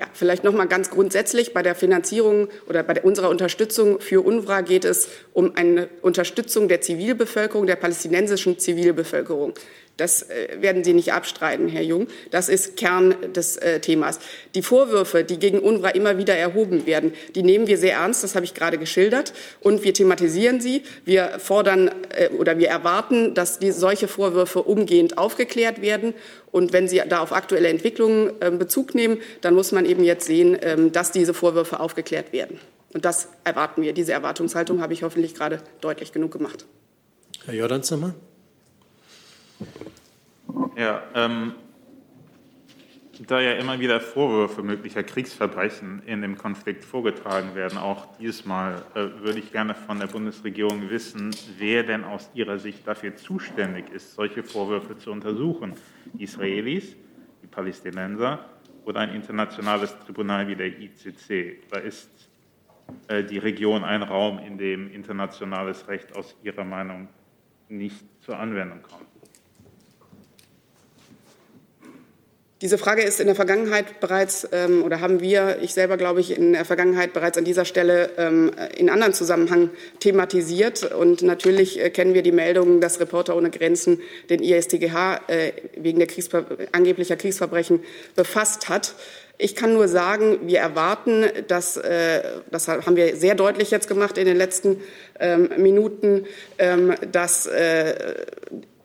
Speaker 3: Ja, vielleicht noch mal ganz grundsätzlich bei der Finanzierung oder bei unserer Unterstützung für UNRWA geht es um eine Unterstützung der Zivilbevölkerung, der palästinensischen Zivilbevölkerung. Das äh, werden Sie nicht abstreiten, Herr Jung. Das ist Kern des äh, Themas. Die Vorwürfe, die gegen UNRWA immer wieder erhoben werden, die nehmen wir sehr ernst. Das habe ich gerade geschildert. Und wir thematisieren sie. Wir fordern äh, oder wir erwarten, dass die, solche Vorwürfe umgehend aufgeklärt werden. Und wenn Sie da auf aktuelle Entwicklungen äh, Bezug nehmen, dann muss man eben jetzt sehen, ähm, dass diese Vorwürfe aufgeklärt werden. Und das erwarten wir. Diese Erwartungshaltung habe ich hoffentlich gerade deutlich genug gemacht.
Speaker 1: Herr Jordans nochmal.
Speaker 8: Ja, ähm, da ja immer wieder Vorwürfe möglicher Kriegsverbrechen in dem Konflikt vorgetragen werden, auch diesmal äh, würde ich gerne von der Bundesregierung wissen, wer denn aus ihrer Sicht dafür zuständig ist, solche Vorwürfe zu untersuchen. Die Israelis, die Palästinenser oder ein internationales Tribunal wie der ICC. Da ist äh, die Region ein Raum, in dem internationales Recht aus Ihrer Meinung nicht zur Anwendung kommt.
Speaker 3: Diese Frage ist in der Vergangenheit bereits, ähm, oder haben wir, ich selber glaube ich, in der Vergangenheit bereits an dieser Stelle ähm, in anderen Zusammenhang thematisiert. Und natürlich äh, kennen wir die Meldungen, dass Reporter ohne Grenzen den ISTGH äh, wegen der Kriegsver angeblicher Kriegsverbrechen befasst hat. Ich kann nur sagen, wir erwarten, dass, äh, das haben wir sehr deutlich jetzt gemacht in den letzten ähm, Minuten, ähm, dass äh,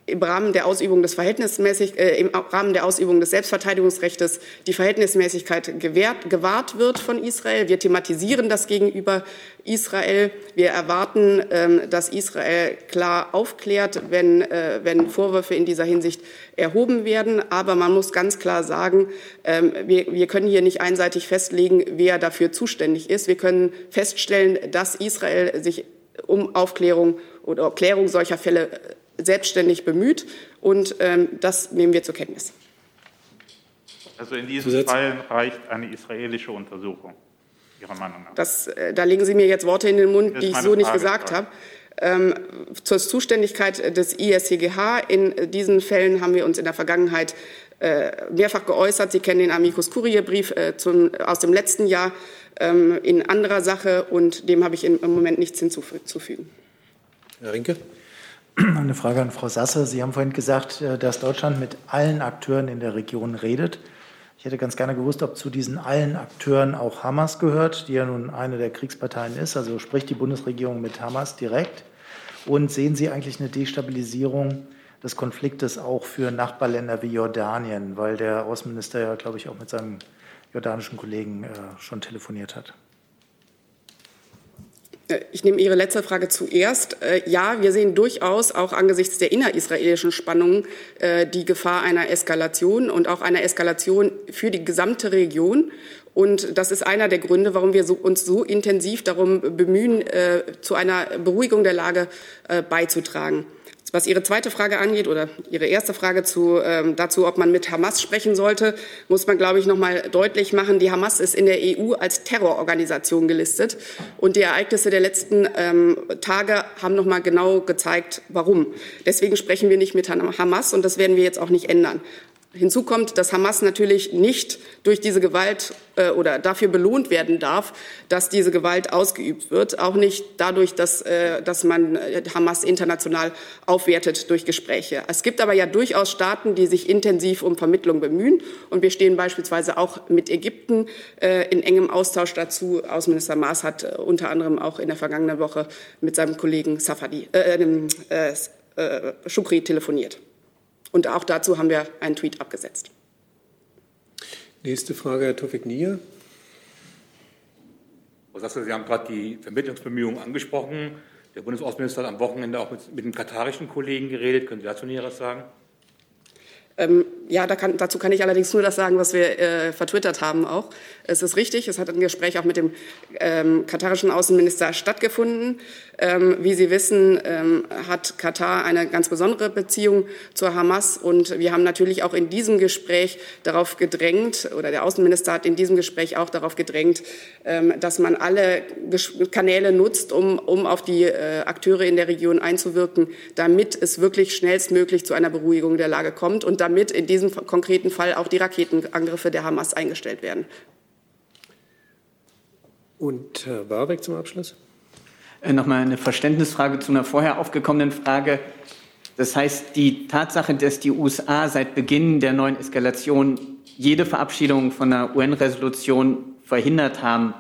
Speaker 3: im Rahmen der Ausübung des Verhältnismäßig, äh, im Rahmen der Ausübung des Selbstverteidigungsrechts die Verhältnismäßigkeit gewährt, gewahrt wird von Israel. Wir thematisieren das gegenüber Israel. Wir erwarten, ähm, dass Israel klar aufklärt, wenn, äh, wenn Vorwürfe in dieser Hinsicht erhoben werden. Aber man muss ganz klar sagen, ähm, wir, wir können hier nicht einseitig festlegen, wer dafür zuständig ist. Wir können feststellen, dass Israel sich um Aufklärung oder Klärung solcher Fälle selbstständig bemüht. Und ähm, das nehmen wir zur Kenntnis.
Speaker 8: Also in diesen Zusatz? Fällen reicht eine israelische Untersuchung, Ihrer Meinung nach?
Speaker 3: Das, äh, da legen Sie mir jetzt Worte in den Mund, die ich so nicht gesagt habe. Ähm, zur Zuständigkeit des ISCGH. In diesen Fällen haben wir uns in der Vergangenheit äh, mehrfach geäußert. Sie kennen den Amicus Curiae-Brief äh, aus dem letzten Jahr ähm, in anderer Sache und dem habe ich im Moment nichts hinzuzufügen.
Speaker 1: Herr Rinke?
Speaker 4: Eine Frage an Frau Sasse. Sie haben vorhin gesagt, äh, dass Deutschland mit allen Akteuren in der Region redet. Ich hätte ganz gerne gewusst, ob zu diesen allen Akteuren auch Hamas gehört, die ja nun eine der Kriegsparteien ist. Also spricht die Bundesregierung mit Hamas direkt. Und sehen Sie eigentlich eine Destabilisierung des Konfliktes auch für Nachbarländer wie Jordanien, weil der Außenminister ja, glaube ich, auch mit seinem jordanischen Kollegen äh, schon telefoniert hat?
Speaker 3: Äh, ich nehme Ihre letzte Frage zuerst. Äh, ja, wir sehen durchaus auch angesichts der innerisraelischen Spannungen äh, die Gefahr einer Eskalation und auch einer Eskalation für die gesamte Region. Und das ist einer der Gründe, warum wir uns so intensiv darum bemühen, zu einer Beruhigung der Lage beizutragen. Was Ihre zweite Frage angeht oder Ihre erste Frage zu, ähm, dazu, ob man mit Hamas sprechen sollte, muss man, glaube ich, noch mal deutlich machen, die Hamas ist in der EU als Terrororganisation gelistet. Und die Ereignisse der letzten ähm, Tage haben noch mal genau gezeigt, warum. Deswegen sprechen wir nicht mit Hamas und das werden wir jetzt auch nicht ändern. Hinzu kommt, dass Hamas natürlich nicht durch diese Gewalt äh, oder dafür belohnt werden darf, dass diese Gewalt ausgeübt wird, auch nicht dadurch, dass, äh, dass man äh, Hamas international aufwertet durch Gespräche. Es gibt aber ja durchaus Staaten, die sich intensiv um Vermittlung bemühen und wir stehen beispielsweise auch mit Ägypten äh, in engem Austausch dazu. Außenminister Maas hat äh, unter anderem auch in der vergangenen Woche mit seinem Kollegen Safadi, äh, äh, äh, Shukri telefoniert. Und auch dazu haben wir einen Tweet abgesetzt.
Speaker 1: Nächste Frage, Herr Tofik Nier.
Speaker 17: Frau Sasse, Sie haben gerade die Vermittlungsbemühungen angesprochen. Der Bundesaußenminister hat am Wochenende auch mit, mit dem katarischen Kollegen geredet. Können Sie dazu Näheres sagen?
Speaker 3: Ähm, ja, da kann, dazu kann ich allerdings nur das sagen, was wir äh, vertwittert haben auch. Es ist richtig, es hat ein Gespräch auch mit dem ähm, katarischen Außenminister stattgefunden. Ähm, wie Sie wissen, ähm, hat Katar eine ganz besondere Beziehung zur Hamas und wir haben natürlich auch in diesem Gespräch darauf gedrängt, oder der Außenminister hat in diesem Gespräch auch darauf gedrängt, ähm, dass man alle Kanäle nutzt, um, um auf die äh, Akteure in der Region einzuwirken, damit es wirklich schnellstmöglich zu einer Beruhigung der Lage kommt und damit in diesem konkreten Fall auch die Raketenangriffe der Hamas eingestellt werden.
Speaker 1: Und Herr Warbeck zum Abschluss.
Speaker 11: Äh, Nochmal eine Verständnisfrage zu einer vorher aufgekommenen Frage. Das heißt, die Tatsache, dass die USA seit Beginn der neuen Eskalation jede Verabschiedung von einer UN-Resolution verhindert haben,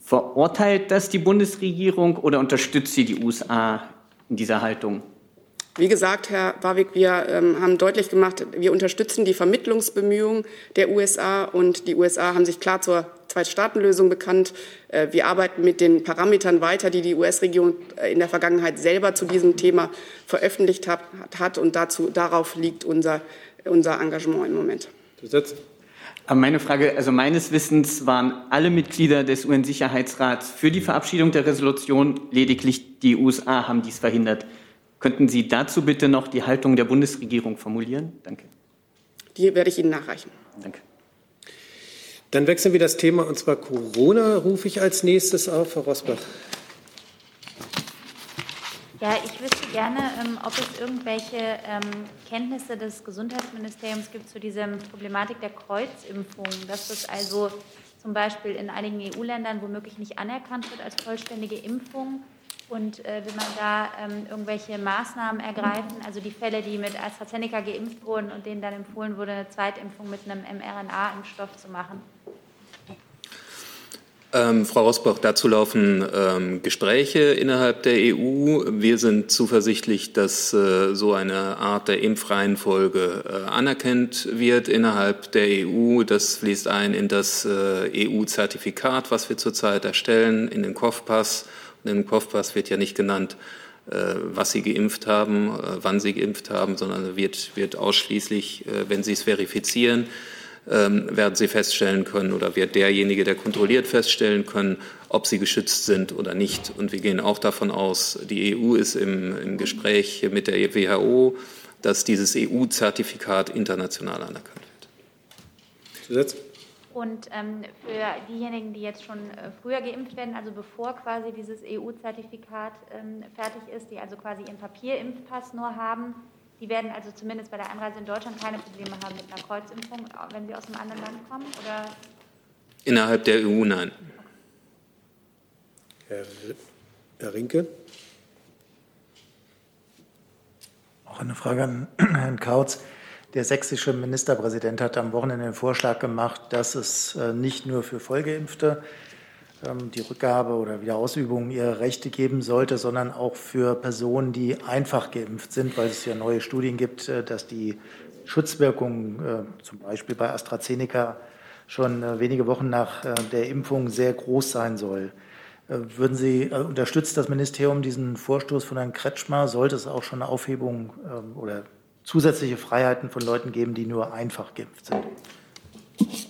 Speaker 11: verurteilt das die Bundesregierung oder unterstützt sie die USA in dieser Haltung?
Speaker 3: Wie gesagt, Herr Warwick, wir ähm, haben deutlich gemacht, wir unterstützen die Vermittlungsbemühungen der USA und die USA haben sich klar zur Zwei-Staaten-Lösung bekannt. Äh, wir arbeiten mit den Parametern weiter, die die US-Regierung äh, in der Vergangenheit selber zu diesem Thema veröffentlicht hat, hat und dazu, darauf liegt unser, unser Engagement im Moment.
Speaker 11: Aber meine Frage, also meines Wissens waren alle Mitglieder des UN-Sicherheitsrats für die Verabschiedung der Resolution, lediglich die USA haben dies verhindert. Könnten Sie dazu bitte noch die Haltung der Bundesregierung formulieren? Danke.
Speaker 3: Die werde ich Ihnen nachreichen.
Speaker 11: Danke.
Speaker 1: Dann wechseln wir das Thema und zwar Corona rufe ich als nächstes auf. Frau Rosbach.
Speaker 9: Ja, ich wüsste gerne, ähm, ob es irgendwelche ähm, Kenntnisse des Gesundheitsministeriums gibt zu dieser Problematik der Kreuzimpfung, dass das also zum Beispiel in einigen EU-Ländern womöglich nicht anerkannt wird als vollständige Impfung und äh, will man da ähm, irgendwelche Maßnahmen ergreifen? Also die Fälle, die mit AstraZeneca geimpft wurden und denen dann empfohlen wurde, eine Zweitimpfung mit einem mRNA-Impfstoff zu machen.
Speaker 18: Ähm, Frau Rosbach, dazu laufen ähm, Gespräche innerhalb der EU. Wir sind zuversichtlich, dass äh, so eine Art der Impfreihenfolge äh, anerkannt wird innerhalb der EU. Das fließt ein in das äh, EU-Zertifikat, was wir zurzeit erstellen, in den Kopfpass im Kopfpass wird ja nicht genannt, äh, was sie geimpft haben, äh, wann sie geimpft haben, sondern wird, wird ausschließlich, äh, wenn sie es verifizieren, ähm, werden sie feststellen können oder wird derjenige, der kontrolliert, feststellen können, ob sie geschützt sind oder nicht. Und wir gehen auch davon aus, die EU ist im, im Gespräch mit der WHO, dass dieses EU-Zertifikat international anerkannt wird.
Speaker 1: Zusatz?
Speaker 9: Und ähm, für diejenigen, die jetzt schon äh, früher geimpft werden, also bevor quasi dieses EU-Zertifikat ähm, fertig ist, die also quasi ihren Papierimpfpass nur haben, die werden also zumindest bei der Einreise in Deutschland keine Probleme haben mit einer Kreuzimpfung, wenn sie aus einem anderen Land kommen? Oder?
Speaker 18: Innerhalb der EU nein.
Speaker 1: Herr, Herr Rinke.
Speaker 4: Noch eine Frage an Herrn Kautz. Der sächsische Ministerpräsident hat am Wochenende den Vorschlag gemacht, dass es äh, nicht nur für Vollgeimpfte ähm, die Rückgabe oder Wiederausübung ihrer Rechte geben sollte, sondern auch für Personen, die einfach geimpft sind, weil es ja neue Studien gibt, äh, dass die Schutzwirkung äh, zum Beispiel bei AstraZeneca schon wenige Wochen nach der Impfung sehr groß sein soll. Würden Sie, unterstützt das Ministerium diesen Vorstoß von Herrn Kretschmer? Sollte es auch schon eine Aufhebung ähm, oder zusätzliche Freiheiten von Leuten geben, die nur einfach geimpft sind.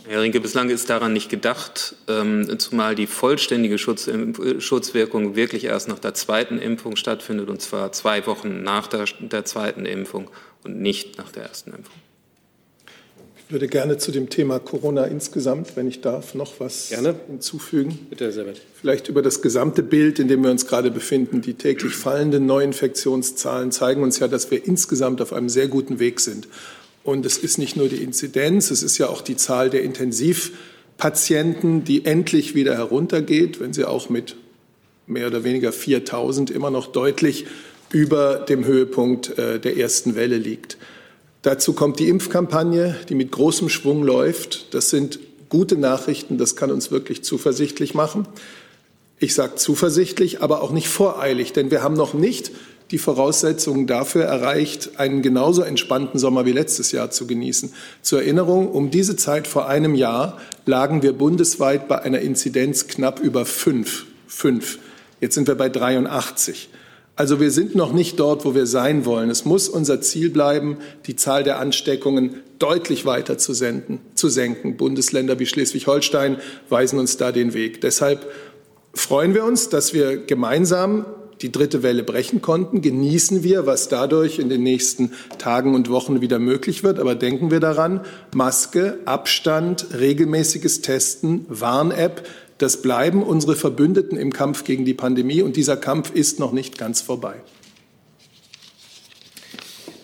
Speaker 18: Herr Rinke, bislang ist daran nicht gedacht, ähm, zumal die vollständige Schutz, Schutzwirkung wirklich erst nach der zweiten Impfung stattfindet, und zwar zwei Wochen nach der, der zweiten Impfung und nicht nach der ersten Impfung.
Speaker 5: Ich würde gerne zu dem Thema Corona insgesamt, wenn ich darf, noch was gerne. hinzufügen.
Speaker 1: Bitte, Herr Serbert.
Speaker 5: Vielleicht über das gesamte Bild, in dem wir uns gerade befinden. Die täglich fallenden Neuinfektionszahlen zeigen uns ja, dass wir insgesamt auf einem sehr guten Weg sind. Und es ist nicht nur die Inzidenz, es ist ja auch die Zahl der Intensivpatienten, die endlich wieder heruntergeht, wenn sie auch mit mehr oder weniger 4000 immer noch deutlich über dem Höhepunkt äh, der ersten Welle liegt. Dazu kommt die Impfkampagne, die mit großem Schwung läuft. Das sind gute Nachrichten, das kann uns wirklich zuversichtlich machen. Ich sage zuversichtlich, aber auch nicht voreilig, denn wir haben noch nicht die Voraussetzungen dafür erreicht, einen genauso entspannten Sommer wie letztes Jahr zu genießen. Zur Erinnerung, um diese Zeit vor einem Jahr lagen wir bundesweit bei einer Inzidenz knapp über fünf. fünf. Jetzt sind wir bei 83. Also wir sind noch nicht dort, wo wir sein wollen. Es muss unser Ziel bleiben, die Zahl der Ansteckungen deutlich weiter zu, senden, zu senken. Bundesländer wie Schleswig-Holstein weisen uns da den Weg. Deshalb freuen wir uns, dass wir gemeinsam die dritte Welle brechen konnten. Genießen wir, was dadurch in den nächsten Tagen und Wochen wieder möglich wird. Aber denken wir daran, Maske, Abstand, regelmäßiges Testen, Warn-App, das bleiben unsere Verbündeten im Kampf gegen die Pandemie, und dieser Kampf ist noch nicht ganz vorbei.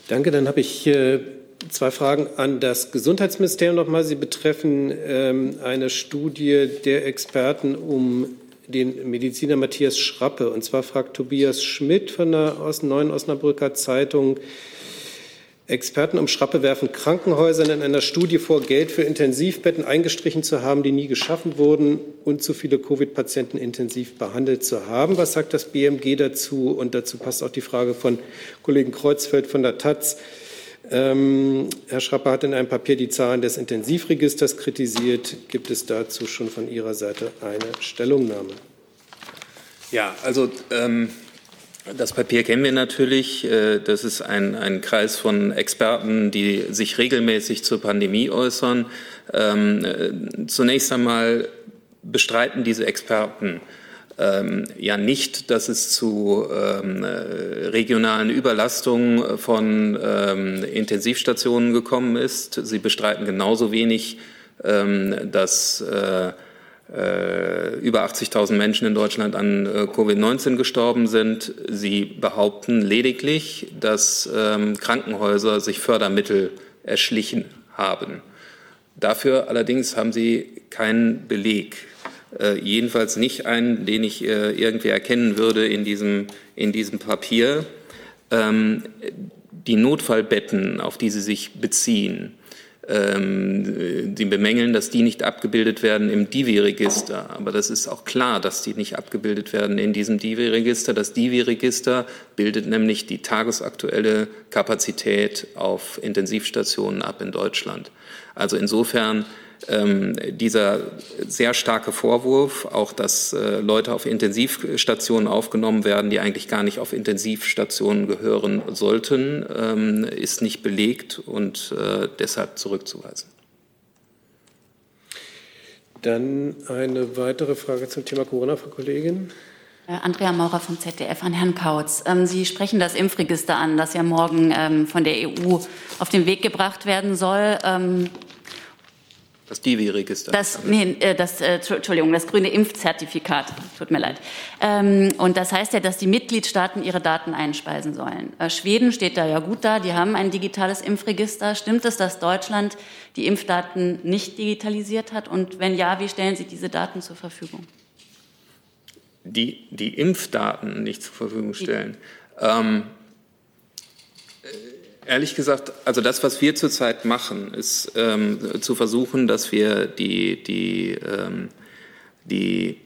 Speaker 1: Danke. Dann habe ich zwei Fragen an das Gesundheitsministerium nochmal. Sie betreffen ähm, eine Studie der Experten um den Mediziner Matthias Schrappe. Und zwar fragt Tobias Schmidt von der Neuen Osnabrücker Zeitung, Experten um Schrappe werfen Krankenhäusern in einer Studie vor, Geld für Intensivbetten eingestrichen zu haben, die nie geschaffen wurden und zu viele Covid-Patienten intensiv behandelt zu haben. Was sagt das BMG dazu? Und dazu passt auch die Frage von Kollegen Kreuzfeld von der Taz. Ähm, Herr Schrappe hat in einem Papier die Zahlen des Intensivregisters kritisiert. Gibt es dazu schon von Ihrer Seite eine Stellungnahme?
Speaker 18: Ja, also ähm, das Papier kennen wir natürlich. Äh, das ist ein, ein Kreis von Experten, die sich regelmäßig zur Pandemie äußern. Ähm, äh, zunächst einmal bestreiten diese Experten ähm, ja nicht, dass es zu ähm, äh, regionalen Überlastungen von Intensivstationen gekommen ist. Sie bestreiten genauso wenig, dass über 80.000 Menschen in Deutschland an äh, Covid-19 gestorben sind. Sie behaupten lediglich, dass ähm, Krankenhäuser sich Fördermittel erschlichen haben. Dafür allerdings haben sie keinen Beleg. Äh, jedenfalls nicht einen, den ich äh, irgendwie erkennen würde in diesem, in diesem Papier. Ähm, die Notfallbetten, auf die Sie sich beziehen, ähm, Sie bemängeln, dass die nicht abgebildet werden im Divi-Register. Aber das ist auch klar, dass die nicht abgebildet werden in diesem Divi-Register. Das Divi-Register bildet nämlich die tagesaktuelle Kapazität auf Intensivstationen ab in Deutschland. Also insofern ähm, dieser sehr starke Vorwurf, auch dass äh, Leute auf Intensivstationen aufgenommen werden, die eigentlich gar nicht auf Intensivstationen gehören sollten, ähm, ist nicht belegt und äh, deshalb zurückzuweisen.
Speaker 1: Dann eine weitere Frage zum Thema Corona, Frau Kollegin.
Speaker 19: Äh, Andrea Maurer vom ZDF an Herrn Kautz. Ähm, Sie sprechen das Impfregister an, das ja morgen ähm, von der EU auf den Weg gebracht werden soll.
Speaker 18: Das Divi-Register.
Speaker 19: Das, nee, äh, das, äh, Entschuldigung, das grüne Impfzertifikat. Tut mir leid. Ähm, und das heißt ja, dass die Mitgliedstaaten ihre Daten einspeisen sollen. Äh, Schweden steht da ja gut da. Die haben ein digitales Impfregister. Stimmt es, dass Deutschland die Impfdaten nicht digitalisiert hat? Und wenn ja, wie stellen Sie diese Daten zur Verfügung?
Speaker 18: Die, die Impfdaten nicht zur Verfügung stellen. Ähm, Ehrlich gesagt, also das, was wir zurzeit machen, ist ähm, zu versuchen, dass wir die, die, ähm, die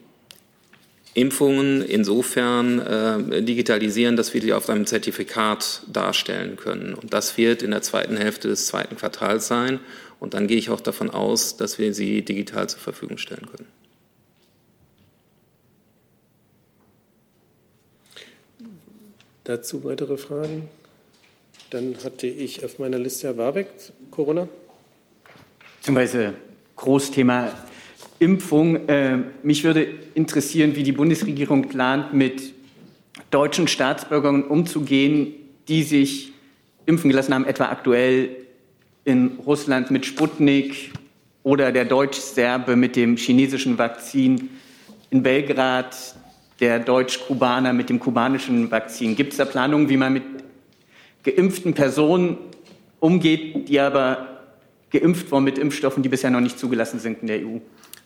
Speaker 18: Impfungen insofern äh, digitalisieren, dass wir die auf einem Zertifikat darstellen können. Und das wird in der zweiten Hälfte des zweiten Quartals sein. Und dann gehe ich auch davon aus, dass wir sie digital zur Verfügung stellen können.
Speaker 1: Dazu weitere Fragen? Dann hatte ich auf meiner Liste Herr Warbeck, Corona.
Speaker 11: Beziehungsweise Großthema Impfung. Äh, mich würde interessieren, wie die Bundesregierung plant, mit deutschen Staatsbürgern umzugehen, die sich impfen gelassen haben, etwa aktuell in Russland mit Sputnik oder der Deutsch-Serbe mit dem chinesischen Vakzin, in Belgrad der Deutsch-Kubaner mit dem kubanischen Vakzin. Gibt es da Planungen, wie man mit geimpften Personen umgeht, die aber geimpft wurden mit Impfstoffen, die bisher noch nicht zugelassen sind in der EU?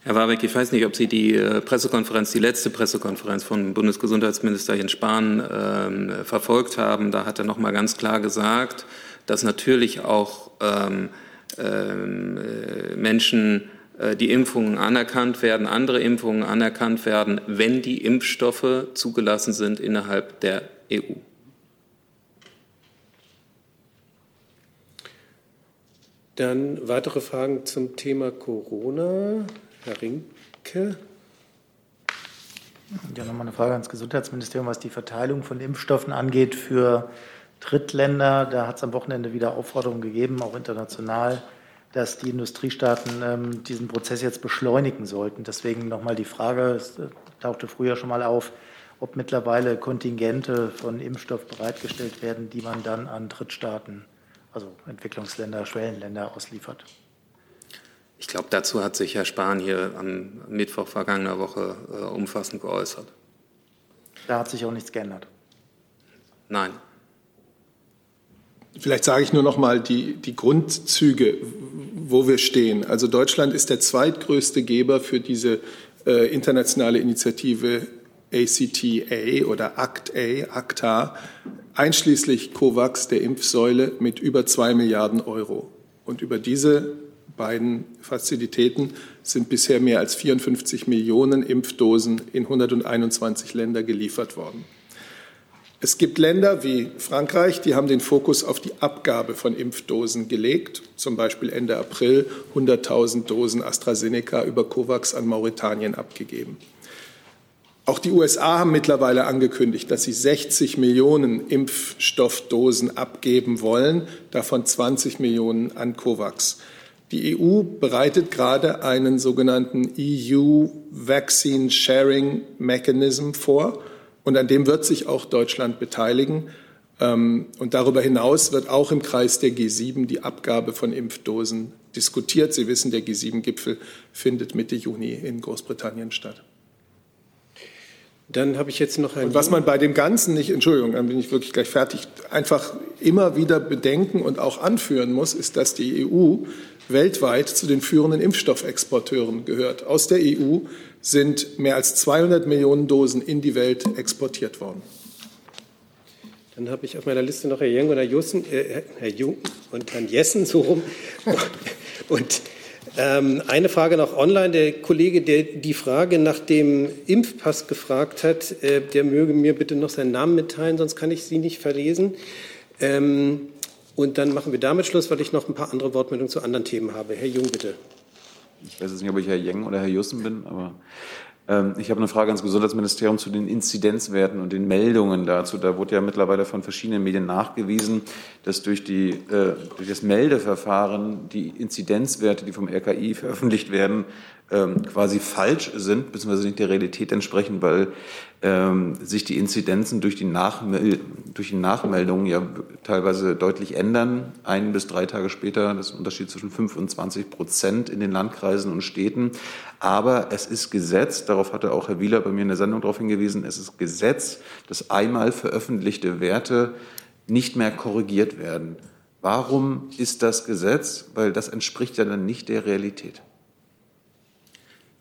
Speaker 18: Herr Warbeck, ich weiß nicht, ob Sie die äh, Pressekonferenz, die letzte Pressekonferenz von Bundesgesundheitsminister Jens Spahn äh, verfolgt haben. Da hat er noch mal ganz klar gesagt, dass natürlich auch ähm, ähm, äh, Menschen äh, die Impfungen anerkannt werden, andere Impfungen anerkannt werden, wenn die Impfstoffe zugelassen sind innerhalb der EU.
Speaker 1: Dann weitere Fragen zum Thema Corona. Herr Rinke.
Speaker 4: Ja, nochmal eine Frage ans Gesundheitsministerium, was die Verteilung von Impfstoffen angeht für Drittländer. Da hat es am Wochenende wieder Aufforderungen gegeben, auch international, dass die Industriestaaten ähm, diesen Prozess jetzt beschleunigen sollten. Deswegen nochmal die Frage, es äh, tauchte früher schon mal auf, ob mittlerweile Kontingente von Impfstoff bereitgestellt werden, die man dann an Drittstaaten also Entwicklungsländer, Schwellenländer ausliefert.
Speaker 18: Ich glaube, dazu hat sich Herr Spahn hier am Mittwoch vergangener Woche äh, umfassend geäußert.
Speaker 4: Da hat sich auch nichts geändert.
Speaker 18: Nein.
Speaker 5: Vielleicht sage ich nur noch mal die, die Grundzüge, wo wir stehen. Also Deutschland ist der zweitgrößte Geber für diese äh, internationale Initiative ACTA oder ACT-A, ACTA, einschließlich COVAX, der Impfsäule, mit über zwei Milliarden Euro. Und über diese beiden Fazilitäten sind bisher mehr als 54 Millionen Impfdosen in 121 Länder geliefert worden. Es gibt Länder wie Frankreich, die haben den Fokus auf die Abgabe von Impfdosen gelegt, zum Beispiel Ende April 100.000 Dosen AstraZeneca über COVAX an Mauretanien abgegeben. Auch die USA haben mittlerweile angekündigt, dass sie 60 Millionen Impfstoffdosen abgeben wollen, davon 20 Millionen an COVAX. Die EU bereitet gerade einen sogenannten EU Vaccine Sharing Mechanism vor und an dem wird sich auch Deutschland beteiligen. Ähm, und darüber hinaus wird auch im Kreis der G7 die Abgabe von Impfdosen diskutiert. Sie wissen, der G7-Gipfel findet Mitte Juni in Großbritannien statt.
Speaker 1: Dann habe ich jetzt noch ein.
Speaker 5: Und was man bei dem Ganzen nicht, Entschuldigung, dann bin ich wirklich gleich fertig, einfach immer wieder bedenken und auch anführen muss, ist, dass die EU weltweit zu den führenden Impfstoffexporteuren gehört. Aus der EU sind mehr als 200 Millionen Dosen in die Welt exportiert worden.
Speaker 1: Dann habe ich auf meiner Liste noch Herr Jung und Herr, Jussen, äh, Herr Jung und Herrn Jessen so rum. Und ähm, eine Frage noch online. Der Kollege, der die Frage nach dem Impfpass gefragt hat, äh, der möge mir bitte noch seinen Namen mitteilen, sonst kann ich Sie nicht verlesen. Ähm, und dann machen wir damit Schluss, weil ich noch ein paar andere Wortmeldungen zu anderen Themen habe. Herr Jung, bitte.
Speaker 7: Ich weiß jetzt nicht, ob ich Herr Jeng oder Herr Jussen bin, aber ich habe eine Frage ans Gesundheitsministerium zu den Inzidenzwerten und den Meldungen dazu. Da wurde ja mittlerweile von verschiedenen Medien nachgewiesen, dass durch, die, äh, durch das Meldeverfahren die Inzidenzwerte, die vom RKI veröffentlicht werden, ähm, quasi falsch sind, beziehungsweise nicht der Realität entsprechen, weil ähm, sich die Inzidenzen durch die, durch die Nachmeldungen ja teilweise deutlich ändern. Ein bis drei Tage später, das ist ein Unterschied zwischen 5 und 20 Prozent in den Landkreisen und Städten. Aber es ist Gesetz, darauf hatte auch Herr Wieler bei mir in der Sendung darauf hingewiesen, es ist Gesetz, dass einmal veröffentlichte Werte nicht mehr korrigiert werden. Warum ist das Gesetz? Weil das entspricht ja dann nicht der Realität.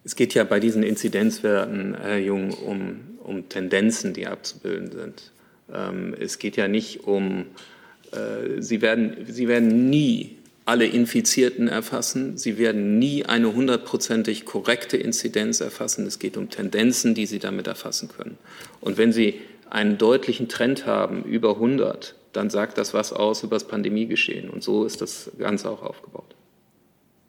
Speaker 18: Es geht ja bei diesen Inzidenzwerten, Herr Jung, um, um Tendenzen, die abzubilden sind. Ähm, es geht ja nicht um Äh, sie, werden, sie werden nie alle Infizierten erfassen. Sie werden nie eine hundertprozentig korrekte Inzidenz erfassen. Es geht um Tendenzen, die Sie damit erfassen können. Und wenn Sie einen deutlichen Trend haben über 100, dann sagt das was aus über das Pandemiegeschehen. Und so ist das Ganze auch aufgebaut.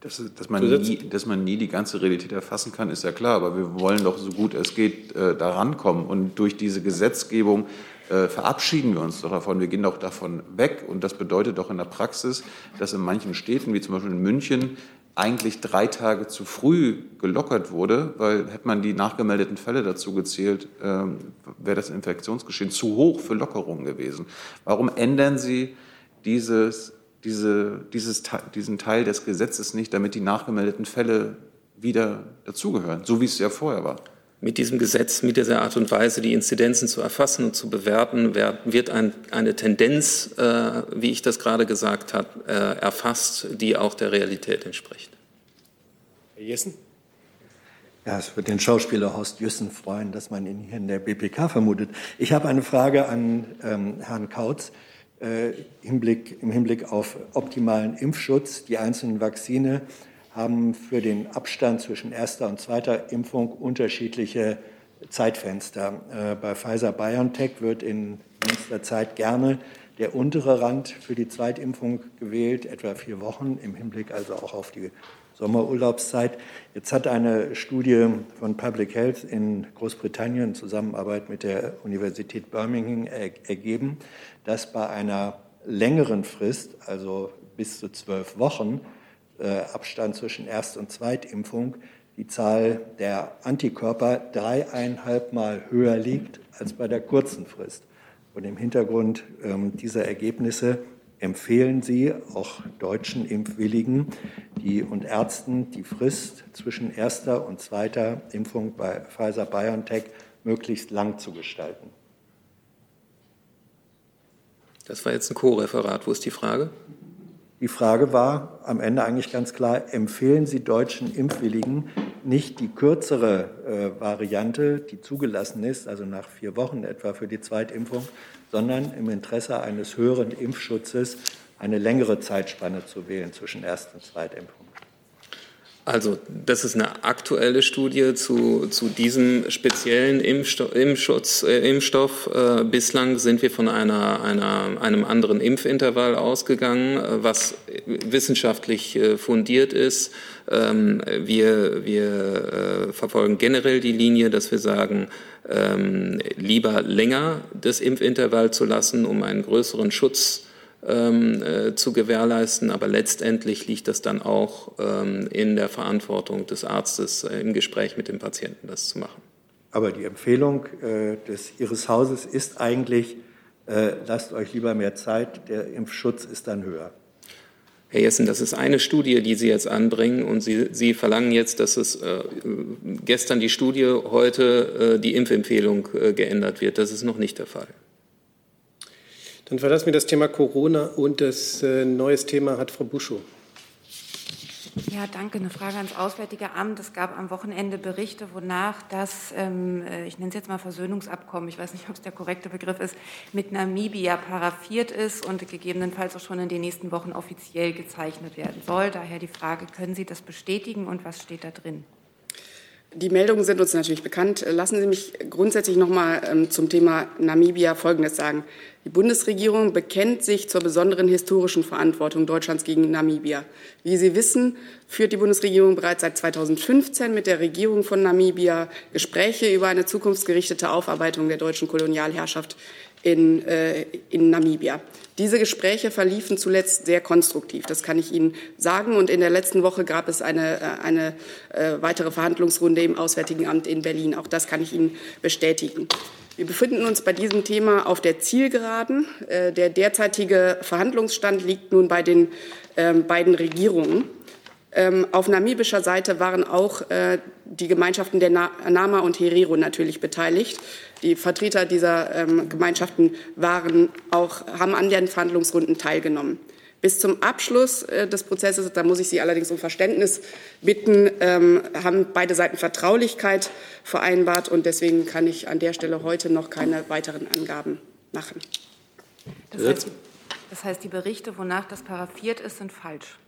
Speaker 7: Dass, dass, man nie, dass man nie die ganze Realität erfassen kann, ist ja klar. Aber wir wollen doch so gut es geht äh, da rankommen. Und durch diese Gesetzgebung äh, verabschieden wir uns doch davon. Wir gehen doch davon weg. Und das bedeutet doch in der Praxis, dass in manchen Städten, wie zum Beispiel in München, eigentlich drei Tage zu früh gelockert wurde, weil hätte man die nachgemeldeten Fälle dazu gezählt, äh, wäre das Infektionsgeschehen zu hoch für Lockerungen gewesen. Warum ändern Sie dieses diese, dieses, diesen Teil des Gesetzes nicht, damit die nachgemeldeten Fälle wieder dazugehören, so wie es ja vorher war.
Speaker 18: Mit diesem Gesetz, mit dieser Art und Weise, die Inzidenzen zu erfassen und zu bewerten, wird ein, eine Tendenz, äh, wie ich das gerade gesagt habe, äh, erfasst, die auch der Realität entspricht.
Speaker 1: Herr Jessen?
Speaker 14: Ja, es wird den Schauspieler Horst Jüssen freuen, dass man ihn hier in der BPK vermutet. Ich habe eine Frage an ähm, Herrn Kautz. Äh, Hinblick, im Hinblick auf optimalen Impfschutz. Die einzelnen Vakzine haben für den Abstand zwischen erster und zweiter Impfung unterschiedliche Zeitfenster. Äh, bei Pfizer BioNTech wird in nächster Zeit gerne der untere Rand für die Zweitimpfung gewählt, etwa vier Wochen, im Hinblick also auch auf die Sommerurlaubszeit. Jetzt hat eine Studie von Public Health in Großbritannien in Zusammenarbeit mit der Universität Birmingham ergeben, dass bei einer längeren Frist, also bis zu zwölf Wochen, äh, Abstand zwischen Erst- und Zweitimpfung, die Zahl der Antikörper dreieinhalb Mal höher liegt als bei der kurzen Frist. Und im Hintergrund ähm, dieser Ergebnisse empfehlen Sie auch deutschen Impfwilligen die, und Ärzten die Frist zwischen erster und zweiter Impfung bei Pfizer BioNTech möglichst lang zu gestalten.
Speaker 18: Das war jetzt ein Co-Referat. Wo ist die Frage?
Speaker 14: Die Frage war am Ende eigentlich ganz klar, empfehlen Sie deutschen Impfwilligen nicht die kürzere äh, Variante, die zugelassen ist, also nach vier Wochen etwa für die Zweitimpfung, sondern im Interesse eines höheren Impfschutzes eine längere Zeitspanne zu wählen zwischen Erst- und Zweitimpfung?
Speaker 18: Also das ist eine aktuelle Studie zu, zu diesem speziellen Impfstoff. Impfschutz, äh, Impfstoff. Äh, bislang sind wir von einer, einer, einem anderen Impfintervall ausgegangen, äh, was wissenschaftlich äh, fundiert ist. Ähm, wir wir äh, verfolgen generell die Linie, dass wir sagen, ähm, lieber länger das Impfintervall zu lassen, um einen größeren Schutz ähm, äh, zu gewährleisten. Aber letztendlich liegt das dann auch ähm, in der Verantwortung des Arztes, äh, im Gespräch mit dem Patienten das zu machen.
Speaker 14: Aber die Empfehlung äh, des Ihres Hauses ist eigentlich, äh, lasst euch lieber mehr Zeit, der Impfschutz ist dann höher.
Speaker 18: Herr Jessen, das ist eine Studie, die Sie jetzt anbringen und Sie, Sie verlangen jetzt, dass es äh, gestern die Studie, heute äh, die Impfempfehlung äh, geändert wird. Das ist noch nicht der Fall.
Speaker 1: Dann verlassen wir das Thema Corona und das äh, neues Thema hat Frau Buschow.
Speaker 15: Ja, danke. Eine Frage ans Auswärtige Amt. Es gab am Wochenende Berichte, wonach das, ähm, äh, ich nenne es jetzt mal Versöhnungsabkommen, ich weiß nicht, ob es der korrekte Begriff ist, mit Namibia paraffiert ist und gegebenenfalls auch schon in den nächsten Wochen offiziell gezeichnet werden soll. Daher die Frage, können Sie das bestätigen und was steht da drin?
Speaker 3: Die Meldungen sind uns natürlich bekannt. Lassen Sie mich grundsätzlich noch mal ähm, zum Thema Namibia Folgendes sagen. Die Bundesregierung bekennt sich zur besonderen historischen Verantwortung Deutschlands gegen Namibia. Wie Sie wissen, führt die Bundesregierung bereits seit 2015 mit der Regierung von Namibia Gespräche über eine zukunftsgerichtete Aufarbeitung der deutschen Kolonialherrschaft in, äh, in Namibia. Diese Gespräche verliefen zuletzt sehr konstruktiv, das kann ich Ihnen sagen. Und in der letzten Woche gab es eine, äh, eine äh, weitere Verhandlungsrunde im Auswärtigen Amt in Berlin. Auch das kann ich Ihnen bestätigen. Wir befinden uns bei diesem Thema auf der Zielgeraden. Äh, der derzeitige Verhandlungsstand liegt nun bei den ähm, beiden Regierungen. Ähm, auf namibischer Seite waren auch äh, die Gemeinschaften der Nama und Herero natürlich beteiligt. Die Vertreter dieser ähm, Gemeinschaften waren auch, haben an den Verhandlungsrunden teilgenommen. Bis zum Abschluss äh, des Prozesses, da muss ich Sie allerdings um Verständnis bitten, ähm, haben beide Seiten Vertraulichkeit vereinbart und deswegen kann ich an der Stelle heute noch keine weiteren Angaben machen.
Speaker 15: Das heißt, Das heißt, die Berichte, wonach das paraffiert ist, sind falsch.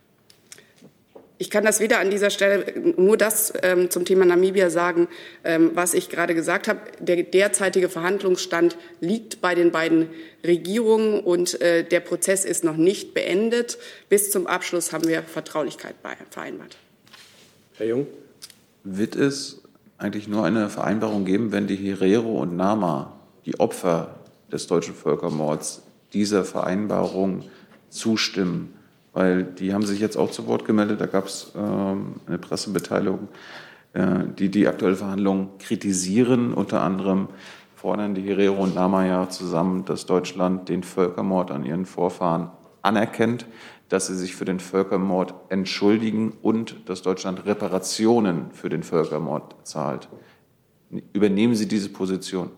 Speaker 3: Ich kann das weder an dieser Stelle nur das ähm, zum Thema Namibia sagen, ähm, was ich gerade gesagt habe. Der derzeitige Verhandlungsstand liegt bei den beiden Regierungen und äh, der Prozess ist noch nicht beendet. Bis zum Abschluss haben wir Vertraulichkeit vereinbart.
Speaker 1: Herr Jung.
Speaker 7: Wird es eigentlich nur eine Vereinbarung geben, wenn die Herero und Nama, die Opfer des deutschen Völkermords, dieser Vereinbarung zustimmen? Weil die haben sich jetzt auch zu Wort gemeldet. Da gab es ähm, eine Pressebeteiligung, äh, die die aktuelle Verhandlung kritisieren. Unter anderem fordern die Herero und Nama ja zusammen, dass Deutschland den Völkermord an ihren Vorfahren anerkennt, dass sie sich für den Völkermord entschuldigen und dass Deutschland Reparationen für den Völkermord zahlt. Übernehmen Sie diese Position?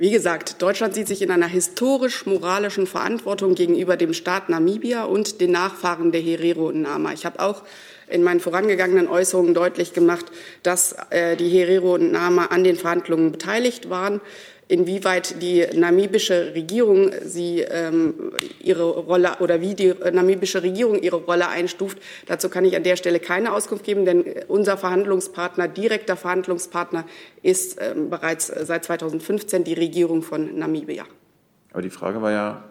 Speaker 3: Wie gesagt, Deutschland sieht sich in einer historisch-moralischen Verantwortung gegenüber dem Staat Namibia und den Nachfahren der Herero und Nama. Ich habe auch in meinen vorangegangenen Äußerungen deutlich gemacht, dass äh, die Herero und Nama an den Verhandlungen beteiligt waren inwieweit die namibische Regierung sie ähm, ihre Rolle oder wie die namibische Regierung ihre Rolle einstuft. Dazu kann ich an der Stelle keine Auskunft geben, denn unser Verhandlungspartner, direkter Verhandlungspartner, ist ähm, bereits seit 2015 die Regierung von Namibia.
Speaker 7: Aber die Frage war ja,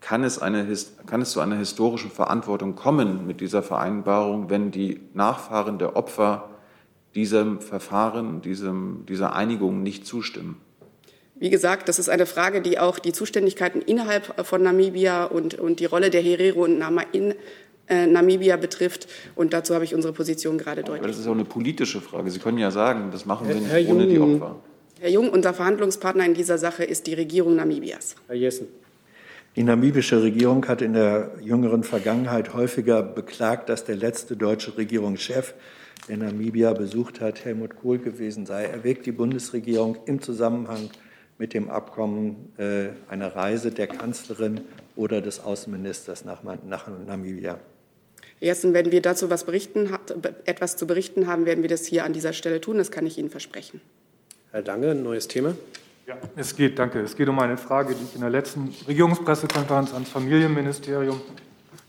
Speaker 7: kann es, eine, kann es zu einer historischen Verantwortung kommen mit dieser Vereinbarung, wenn die Nachfahren der Opfer diesem Verfahren, diesem, dieser Einigung nicht zustimmen?
Speaker 3: Wie gesagt, das ist eine Frage, die auch die Zuständigkeiten innerhalb von Namibia und, und die Rolle der Herero und Nama in äh, Namibia betrifft. Und dazu habe ich unsere Position gerade deutlich.
Speaker 7: Aber das ist auch eine politische Frage. Sie können ja sagen, das machen wir nicht Herr ohne Jung, die Opfer.
Speaker 3: Herr Jung, unser Verhandlungspartner in dieser Sache ist die Regierung Namibias.
Speaker 1: Herr Jessen.
Speaker 14: Die namibische Regierung hat in der jüngeren Vergangenheit häufiger beklagt, dass der letzte deutsche Regierungschef, der Namibia besucht hat, Helmut Kohl gewesen sei. Erwägt die Bundesregierung im Zusammenhang mit dem Abkommen äh, eine Reise der Kanzlerin oder des Außenministers nach, nach Namibia.
Speaker 3: Erstens, wenn wir dazu was berichten, etwas zu berichten haben, werden wir das hier an dieser Stelle tun. Das kann ich Ihnen versprechen.
Speaker 1: Herr Lange, ein neues Thema.
Speaker 20: Ja, es geht, danke. Es geht um eine Frage, die ich in der letzten Regierungspressekonferenz ans Familienministerium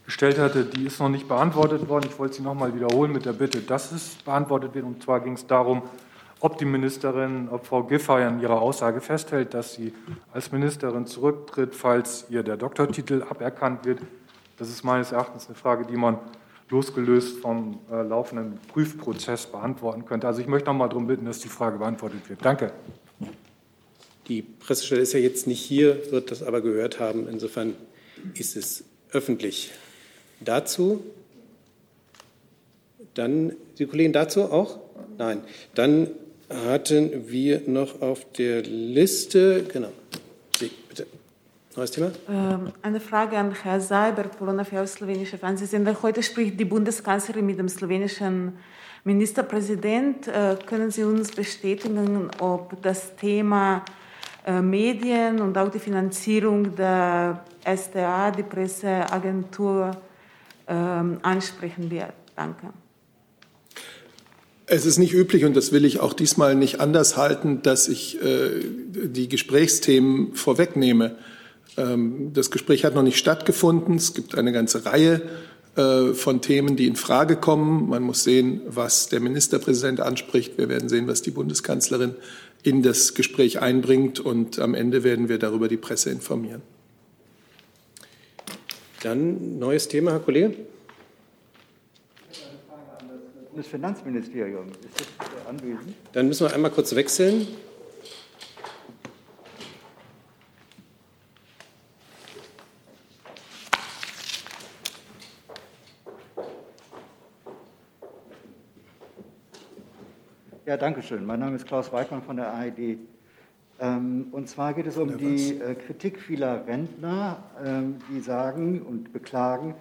Speaker 20: gestellt hatte. Die ist noch nicht beantwortet worden. Ich wollte sie noch mal wiederholen mit der Bitte, dass es beantwortet wird. Und zwar ging es darum, ob die Ministerin, ob Frau Giffey an ihrer Aussage festhält, dass sie als Ministerin zurücktritt, falls ihr der Doktortitel aberkannt wird. Das ist meines Erachtens eine Frage, die man losgelöst vom äh, laufenden Prüfprozess beantworten könnte. Also ich möchte noch mal darum bitten, dass die Frage beantwortet wird. Danke.
Speaker 1: Die Pressestelle ist ja jetzt nicht hier, wird das aber gehört haben. Insofern ist es öffentlich. Dazu dann die Kollegen dazu auch? Nein. Dann hatten wir noch auf der Liste, genau, Sie, bitte. Neues Thema?
Speaker 21: Ähm, eine Frage an Herrn Seiber, Polona für slowenische Fernsehsender. Heute spricht die Bundeskanzlerin mit dem slowenischen Ministerpräsident. Äh, können Sie uns bestätigen, ob das Thema äh, Medien und auch die Finanzierung der STA, die Presseagentur, ähm, ansprechen wird? Danke.
Speaker 5: Es ist nicht üblich, und das will ich auch diesmal nicht anders halten, dass ich äh, die Gesprächsthemen vorwegnehme. Ähm, das Gespräch hat noch nicht stattgefunden. Es gibt eine ganze Reihe äh, von Themen, die in Frage kommen. Man muss sehen, was der Ministerpräsident anspricht. Wir werden sehen, was die Bundeskanzlerin in das Gespräch einbringt. Und am Ende werden wir darüber die Presse informieren.
Speaker 1: Dann neues Thema, Herr Kollege.
Speaker 22: Bundesfinanzministerium. Ist das anwesend?
Speaker 1: Dann müssen wir einmal kurz wechseln.
Speaker 22: Ja, danke schön. Mein Name ist Klaus Weidmann von der ARD. Ähm, und zwar geht es um die äh, Kritik vieler Rentner, ähm, die sagen und beklagen,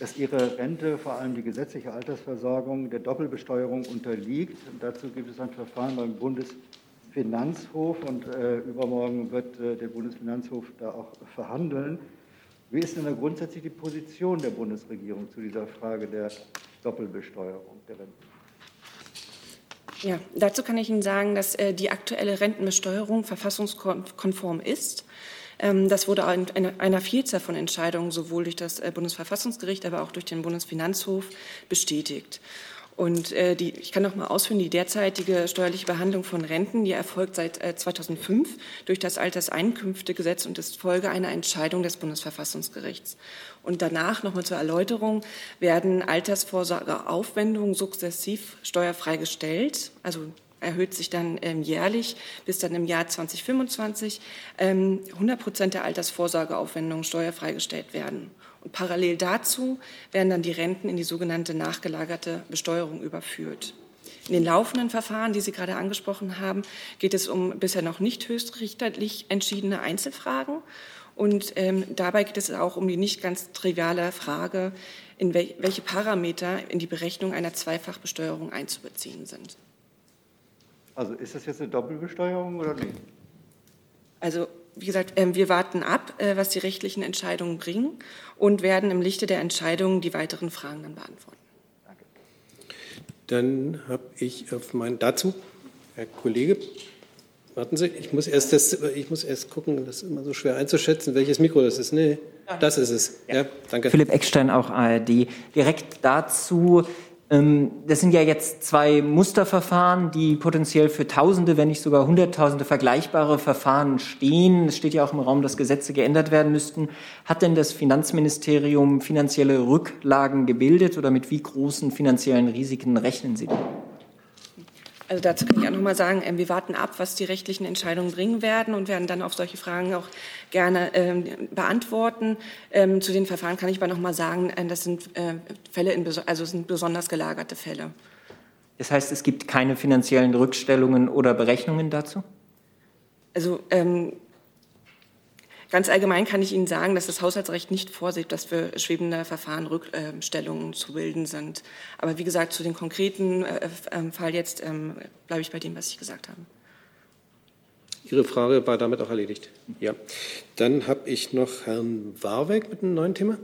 Speaker 22: dass ihre Rente, vor allem die gesetzliche Altersversorgung, der Doppelbesteuerung unterliegt. Und dazu gibt es ein Verfahren beim Bundesfinanzhof und äh, übermorgen wird äh, der Bundesfinanzhof da auch verhandeln. Wie ist denn da grundsätzlich die Position der Bundesregierung zu dieser Frage der Doppelbesteuerung der Renten?
Speaker 23: Ja, dazu kann ich Ihnen sagen, dass äh, die aktuelle Rentenbesteuerung verfassungskonform ist. Ähm, das wurde in einer Vielzahl von Entscheidungen sowohl durch das äh, Bundesverfassungsgericht, aber auch durch den Bundesfinanzhof bestätigt. Und äh, die, ich kann noch mal ausführen, die derzeitige steuerliche Behandlung von Renten, die erfolgt seit äh, 2005 durch das Alterseinkünftegesetz und ist Folge einer Entscheidung des Bundesverfassungsgerichts. Und danach, noch mal zur Erläuterung, werden Altersvorsorgeaufwendungen sukzessiv steuerfrei gestellt, also erhöht sich dann ähm, jährlich bis dann im Jahr 2025 ähm, 100 Prozent der Altersvorsorgeaufwendungen steuerfrei gestellt werden. Und parallel dazu werden dann die Renten in die sogenannte nachgelagerte Besteuerung überführt. In den laufenden Verfahren, die Sie gerade angesprochen haben, geht es um bisher noch nicht höchstrichterlich entschiedene Einzelfragen. Und ähm, dabei geht es auch um die nicht ganz triviale Frage, in wel welche Parameter in die Berechnung einer Zweifachbesteuerung einzubeziehen sind.
Speaker 22: Also ist das jetzt eine Doppelbesteuerung oder nicht?
Speaker 23: Also wie gesagt, ähm, wir warten ab, äh, was die rechtlichen Entscheidungen bringen und werden im Lichte der Entscheidungen die weiteren Fragen dann beantworten.
Speaker 1: Danke. Dann habe ich auf mein dazu, Herr Kollege, warten Sie, ich muss erst das, ich muss erst gucken, das ist immer so schwer einzuschätzen, welches Mikro das ist. Nee, das ist es. Ja, danke.
Speaker 24: Philipp Eckstein, auch ARD. Direkt dazu das sind ja jetzt zwei Musterverfahren, die potenziell für Tausende, wenn nicht sogar Hunderttausende vergleichbare Verfahren stehen. Es steht ja auch im Raum, dass Gesetze geändert werden müssten. Hat denn das Finanzministerium finanzielle Rücklagen gebildet oder mit wie großen finanziellen Risiken rechnen Sie denn?
Speaker 23: Also dazu kann ich auch noch mal sagen, ähm, wir warten ab, was die rechtlichen Entscheidungen bringen werden und werden dann auf solche Fragen auch gerne ähm, beantworten. Ähm, zu den Verfahren kann ich aber noch mal sagen, äh, das sind äh, Fälle, in, also sind besonders gelagerte Fälle.
Speaker 24: Das heißt, es gibt keine finanziellen Rückstellungen oder Berechnungen dazu?
Speaker 23: Also ähm, Ganz allgemein kann ich Ihnen sagen, dass das Haushaltsrecht nicht vorsieht, dass für schwebende Verfahren Rückstellungen zu bilden sind. Aber wie gesagt, zu dem konkreten äh, ähm, Fall jetzt ähm, bleibe ich bei dem, was ich gesagt habe.
Speaker 1: Ihre Frage war damit auch erledigt. Ja. Dann habe ich noch Herrn Warweg mit einem neuen Thema.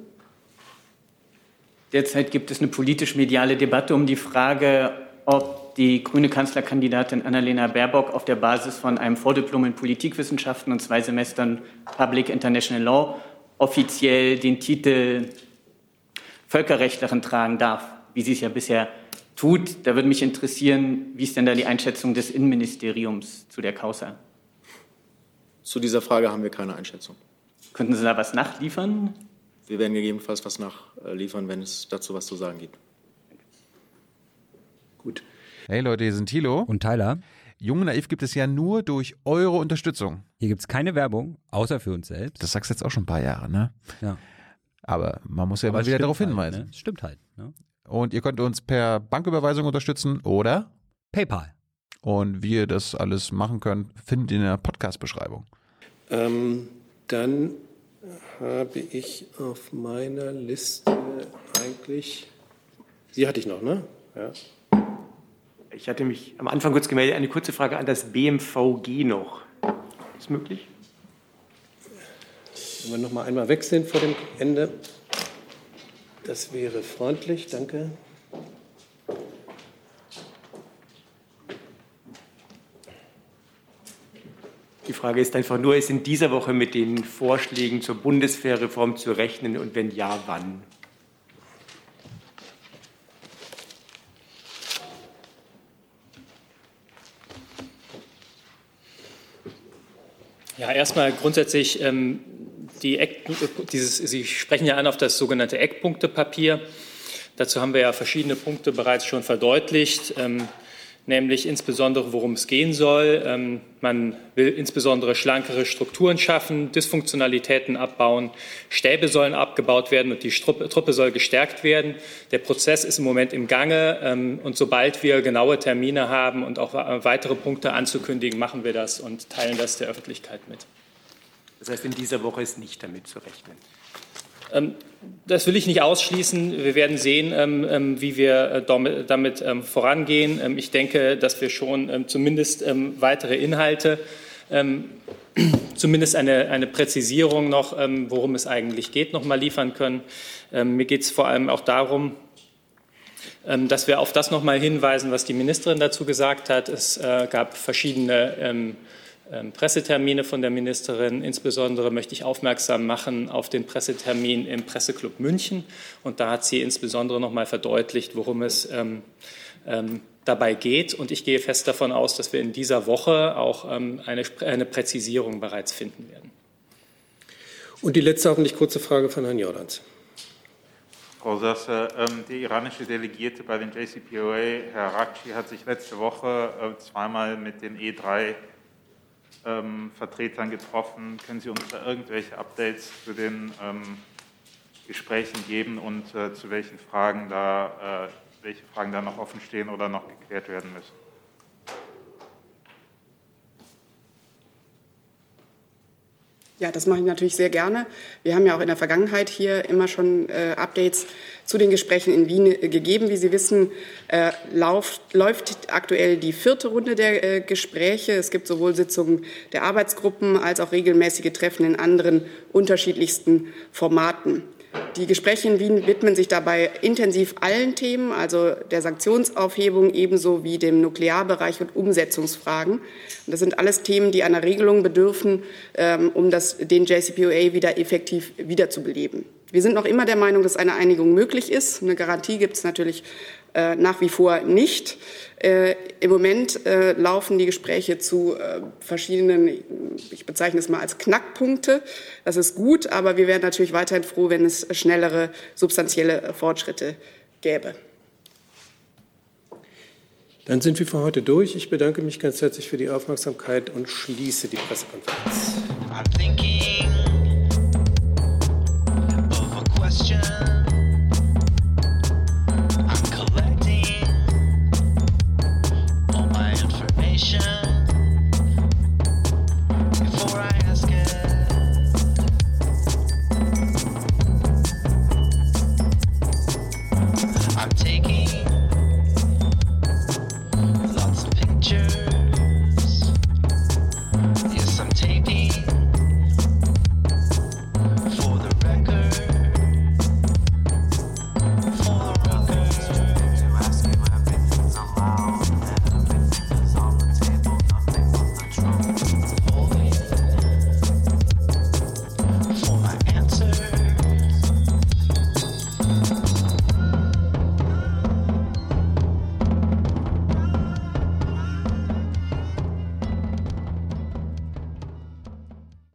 Speaker 11: Derzeit gibt es eine politisch-mediale Debatte um die Frage, ob die grüne Kanzlerkandidatin Annalena Baerbock auf der Basis von einem Vordiplom in Politikwissenschaften und zwei Semestern Public International Law offiziell den Titel Völkerrechtlerin tragen darf, wie sie es ja bisher tut. Da würde mich interessieren, wie ist denn da die Einschätzung des Innenministeriums zu der Causa?
Speaker 2: Zu dieser Frage haben wir keine Einschätzung.
Speaker 11: Könnten Sie da was nachliefern?
Speaker 2: Wir werden gegebenenfalls was nachliefern, wenn es dazu was zu sagen gibt.
Speaker 1: Gut.
Speaker 7: Hey Leute, hier sind Thilo.
Speaker 25: Und Tyler.
Speaker 7: Jung und Naiv gibt es ja nur durch eure Unterstützung.
Speaker 25: Hier gibt es keine Werbung, außer für uns selbst.
Speaker 7: Das sagst du jetzt auch schon ein paar Jahre, ne?
Speaker 25: Ja.
Speaker 7: Aber man muss ja Aber immer wieder darauf
Speaker 25: halt,
Speaker 7: hinweisen.
Speaker 25: Ne? Stimmt halt. Ne?
Speaker 7: Und ihr könnt uns per Banküberweisung unterstützen oder
Speaker 25: PayPal.
Speaker 7: Und wie ihr das alles machen könnt, findet ihr in der Podcast-Beschreibung.
Speaker 1: Ähm, dann habe ich auf meiner Liste eigentlich. Sie hatte ich noch, ne? Ja.
Speaker 16: Ich hatte mich am Anfang kurz gemeldet. Eine kurze Frage an das BMVG noch. Ist möglich?
Speaker 1: Wenn wir noch mal einmal wechseln vor dem Ende. Das wäre freundlich, danke.
Speaker 16: Die Frage ist einfach nur, ist in dieser Woche mit den Vorschlägen zur Bundeswehrreform zu rechnen und wenn ja, wann?
Speaker 26: Erstmal grundsätzlich ähm, die Eck, dieses, Sie sprechen ja an auf das sogenannte Eckpunktepapier. Dazu haben wir ja verschiedene Punkte bereits schon verdeutlicht. Ähm, nämlich insbesondere, worum es gehen soll. Ähm, man will insbesondere schlankere Strukturen schaffen, Dysfunktionalitäten abbauen, Stäbe sollen abgebaut werden und die Truppe soll gestärkt werden. Der Prozess ist im Moment im Gange ähm, und sobald wir genaue Termine haben und auch weitere Punkte anzukündigen, machen wir das und teilen das der Öffentlichkeit mit.
Speaker 16: Das heißt, in dieser Woche ist nicht damit zu rechnen.
Speaker 26: Ähm, das will ich nicht ausschließen. Wir werden sehen, ähm, ähm, wie wir äh, damit vorangehen. Ich denke, dass wir schon zumindest weitere Inhalte, zumindest eine, eine Präzisierung noch, worum es eigentlich geht, noch mal liefern können. Mir geht es vor allem auch darum, dass wir auf das noch mal hinweisen, was die Ministerin dazu gesagt hat. Es äh, gab verschiedene Pressetermine von der Ministerin. Insbesondere möchte ich aufmerksam machen auf den Pressetermin im Presseclub München. Und da hat sie insbesondere noch mal verdeutlicht, worum es ähm, ähm, dabei geht. Und ich gehe fest davon aus, dass wir in dieser Woche auch ähm, eine, eine Präzisierung bereits finden werden.
Speaker 1: Und die letzte hoffentlich kurze Frage von Herrn Jordans.
Speaker 8: Frau Sasse, ähm, der iranische Delegierte bei den JCPOA, Herr Rakci, hat sich letzte Woche äh, zweimal mit den E3 ähm, Vertretern getroffen. Können Sie uns da irgendwelche Updates zu den ähm, Gesprächen geben und äh, zu welchen Fragen da, äh, welche Fragen da noch offen stehen oder noch geklärt werden müssen?
Speaker 3: Ja, das mache ich natürlich sehr gerne. Wir haben ja auch in der Vergangenheit hier immer schon äh, Updates zu den Gesprächen in Wien äh, gegeben. Wie Sie wissen, äh, lauf, läuft aktuell die vierte Runde der äh, Gespräche. Es gibt sowohl Sitzungen der Arbeitsgruppen als auch regelmäßige Treffen in anderen unterschiedlichsten Formaten. Die Gespräche in Wien widmen sich dabei intensiv allen Themen, also der Sanktionsaufhebung ebenso wie dem Nuklearbereich und Umsetzungsfragen. Und das sind alles Themen, die einer Regelung bedürfen, ähm, um das, den JCPOA wieder effektiv wiederzubeleben. Wir sind noch immer der Meinung, dass eine Einigung möglich ist. Eine Garantie gibt es natürlich äh, nach wie vor nicht. Äh, Im Moment äh, laufen die Gespräche zu äh, verschiedenen, ich bezeichne es mal als Knackpunkte. Das ist gut, aber wir wären natürlich weiterhin froh, wenn es schnellere substanzielle Fortschritte gäbe.
Speaker 1: Dann sind wir für heute durch. Ich bedanke mich ganz herzlich für die Aufmerksamkeit und schließe die Pressekonferenz.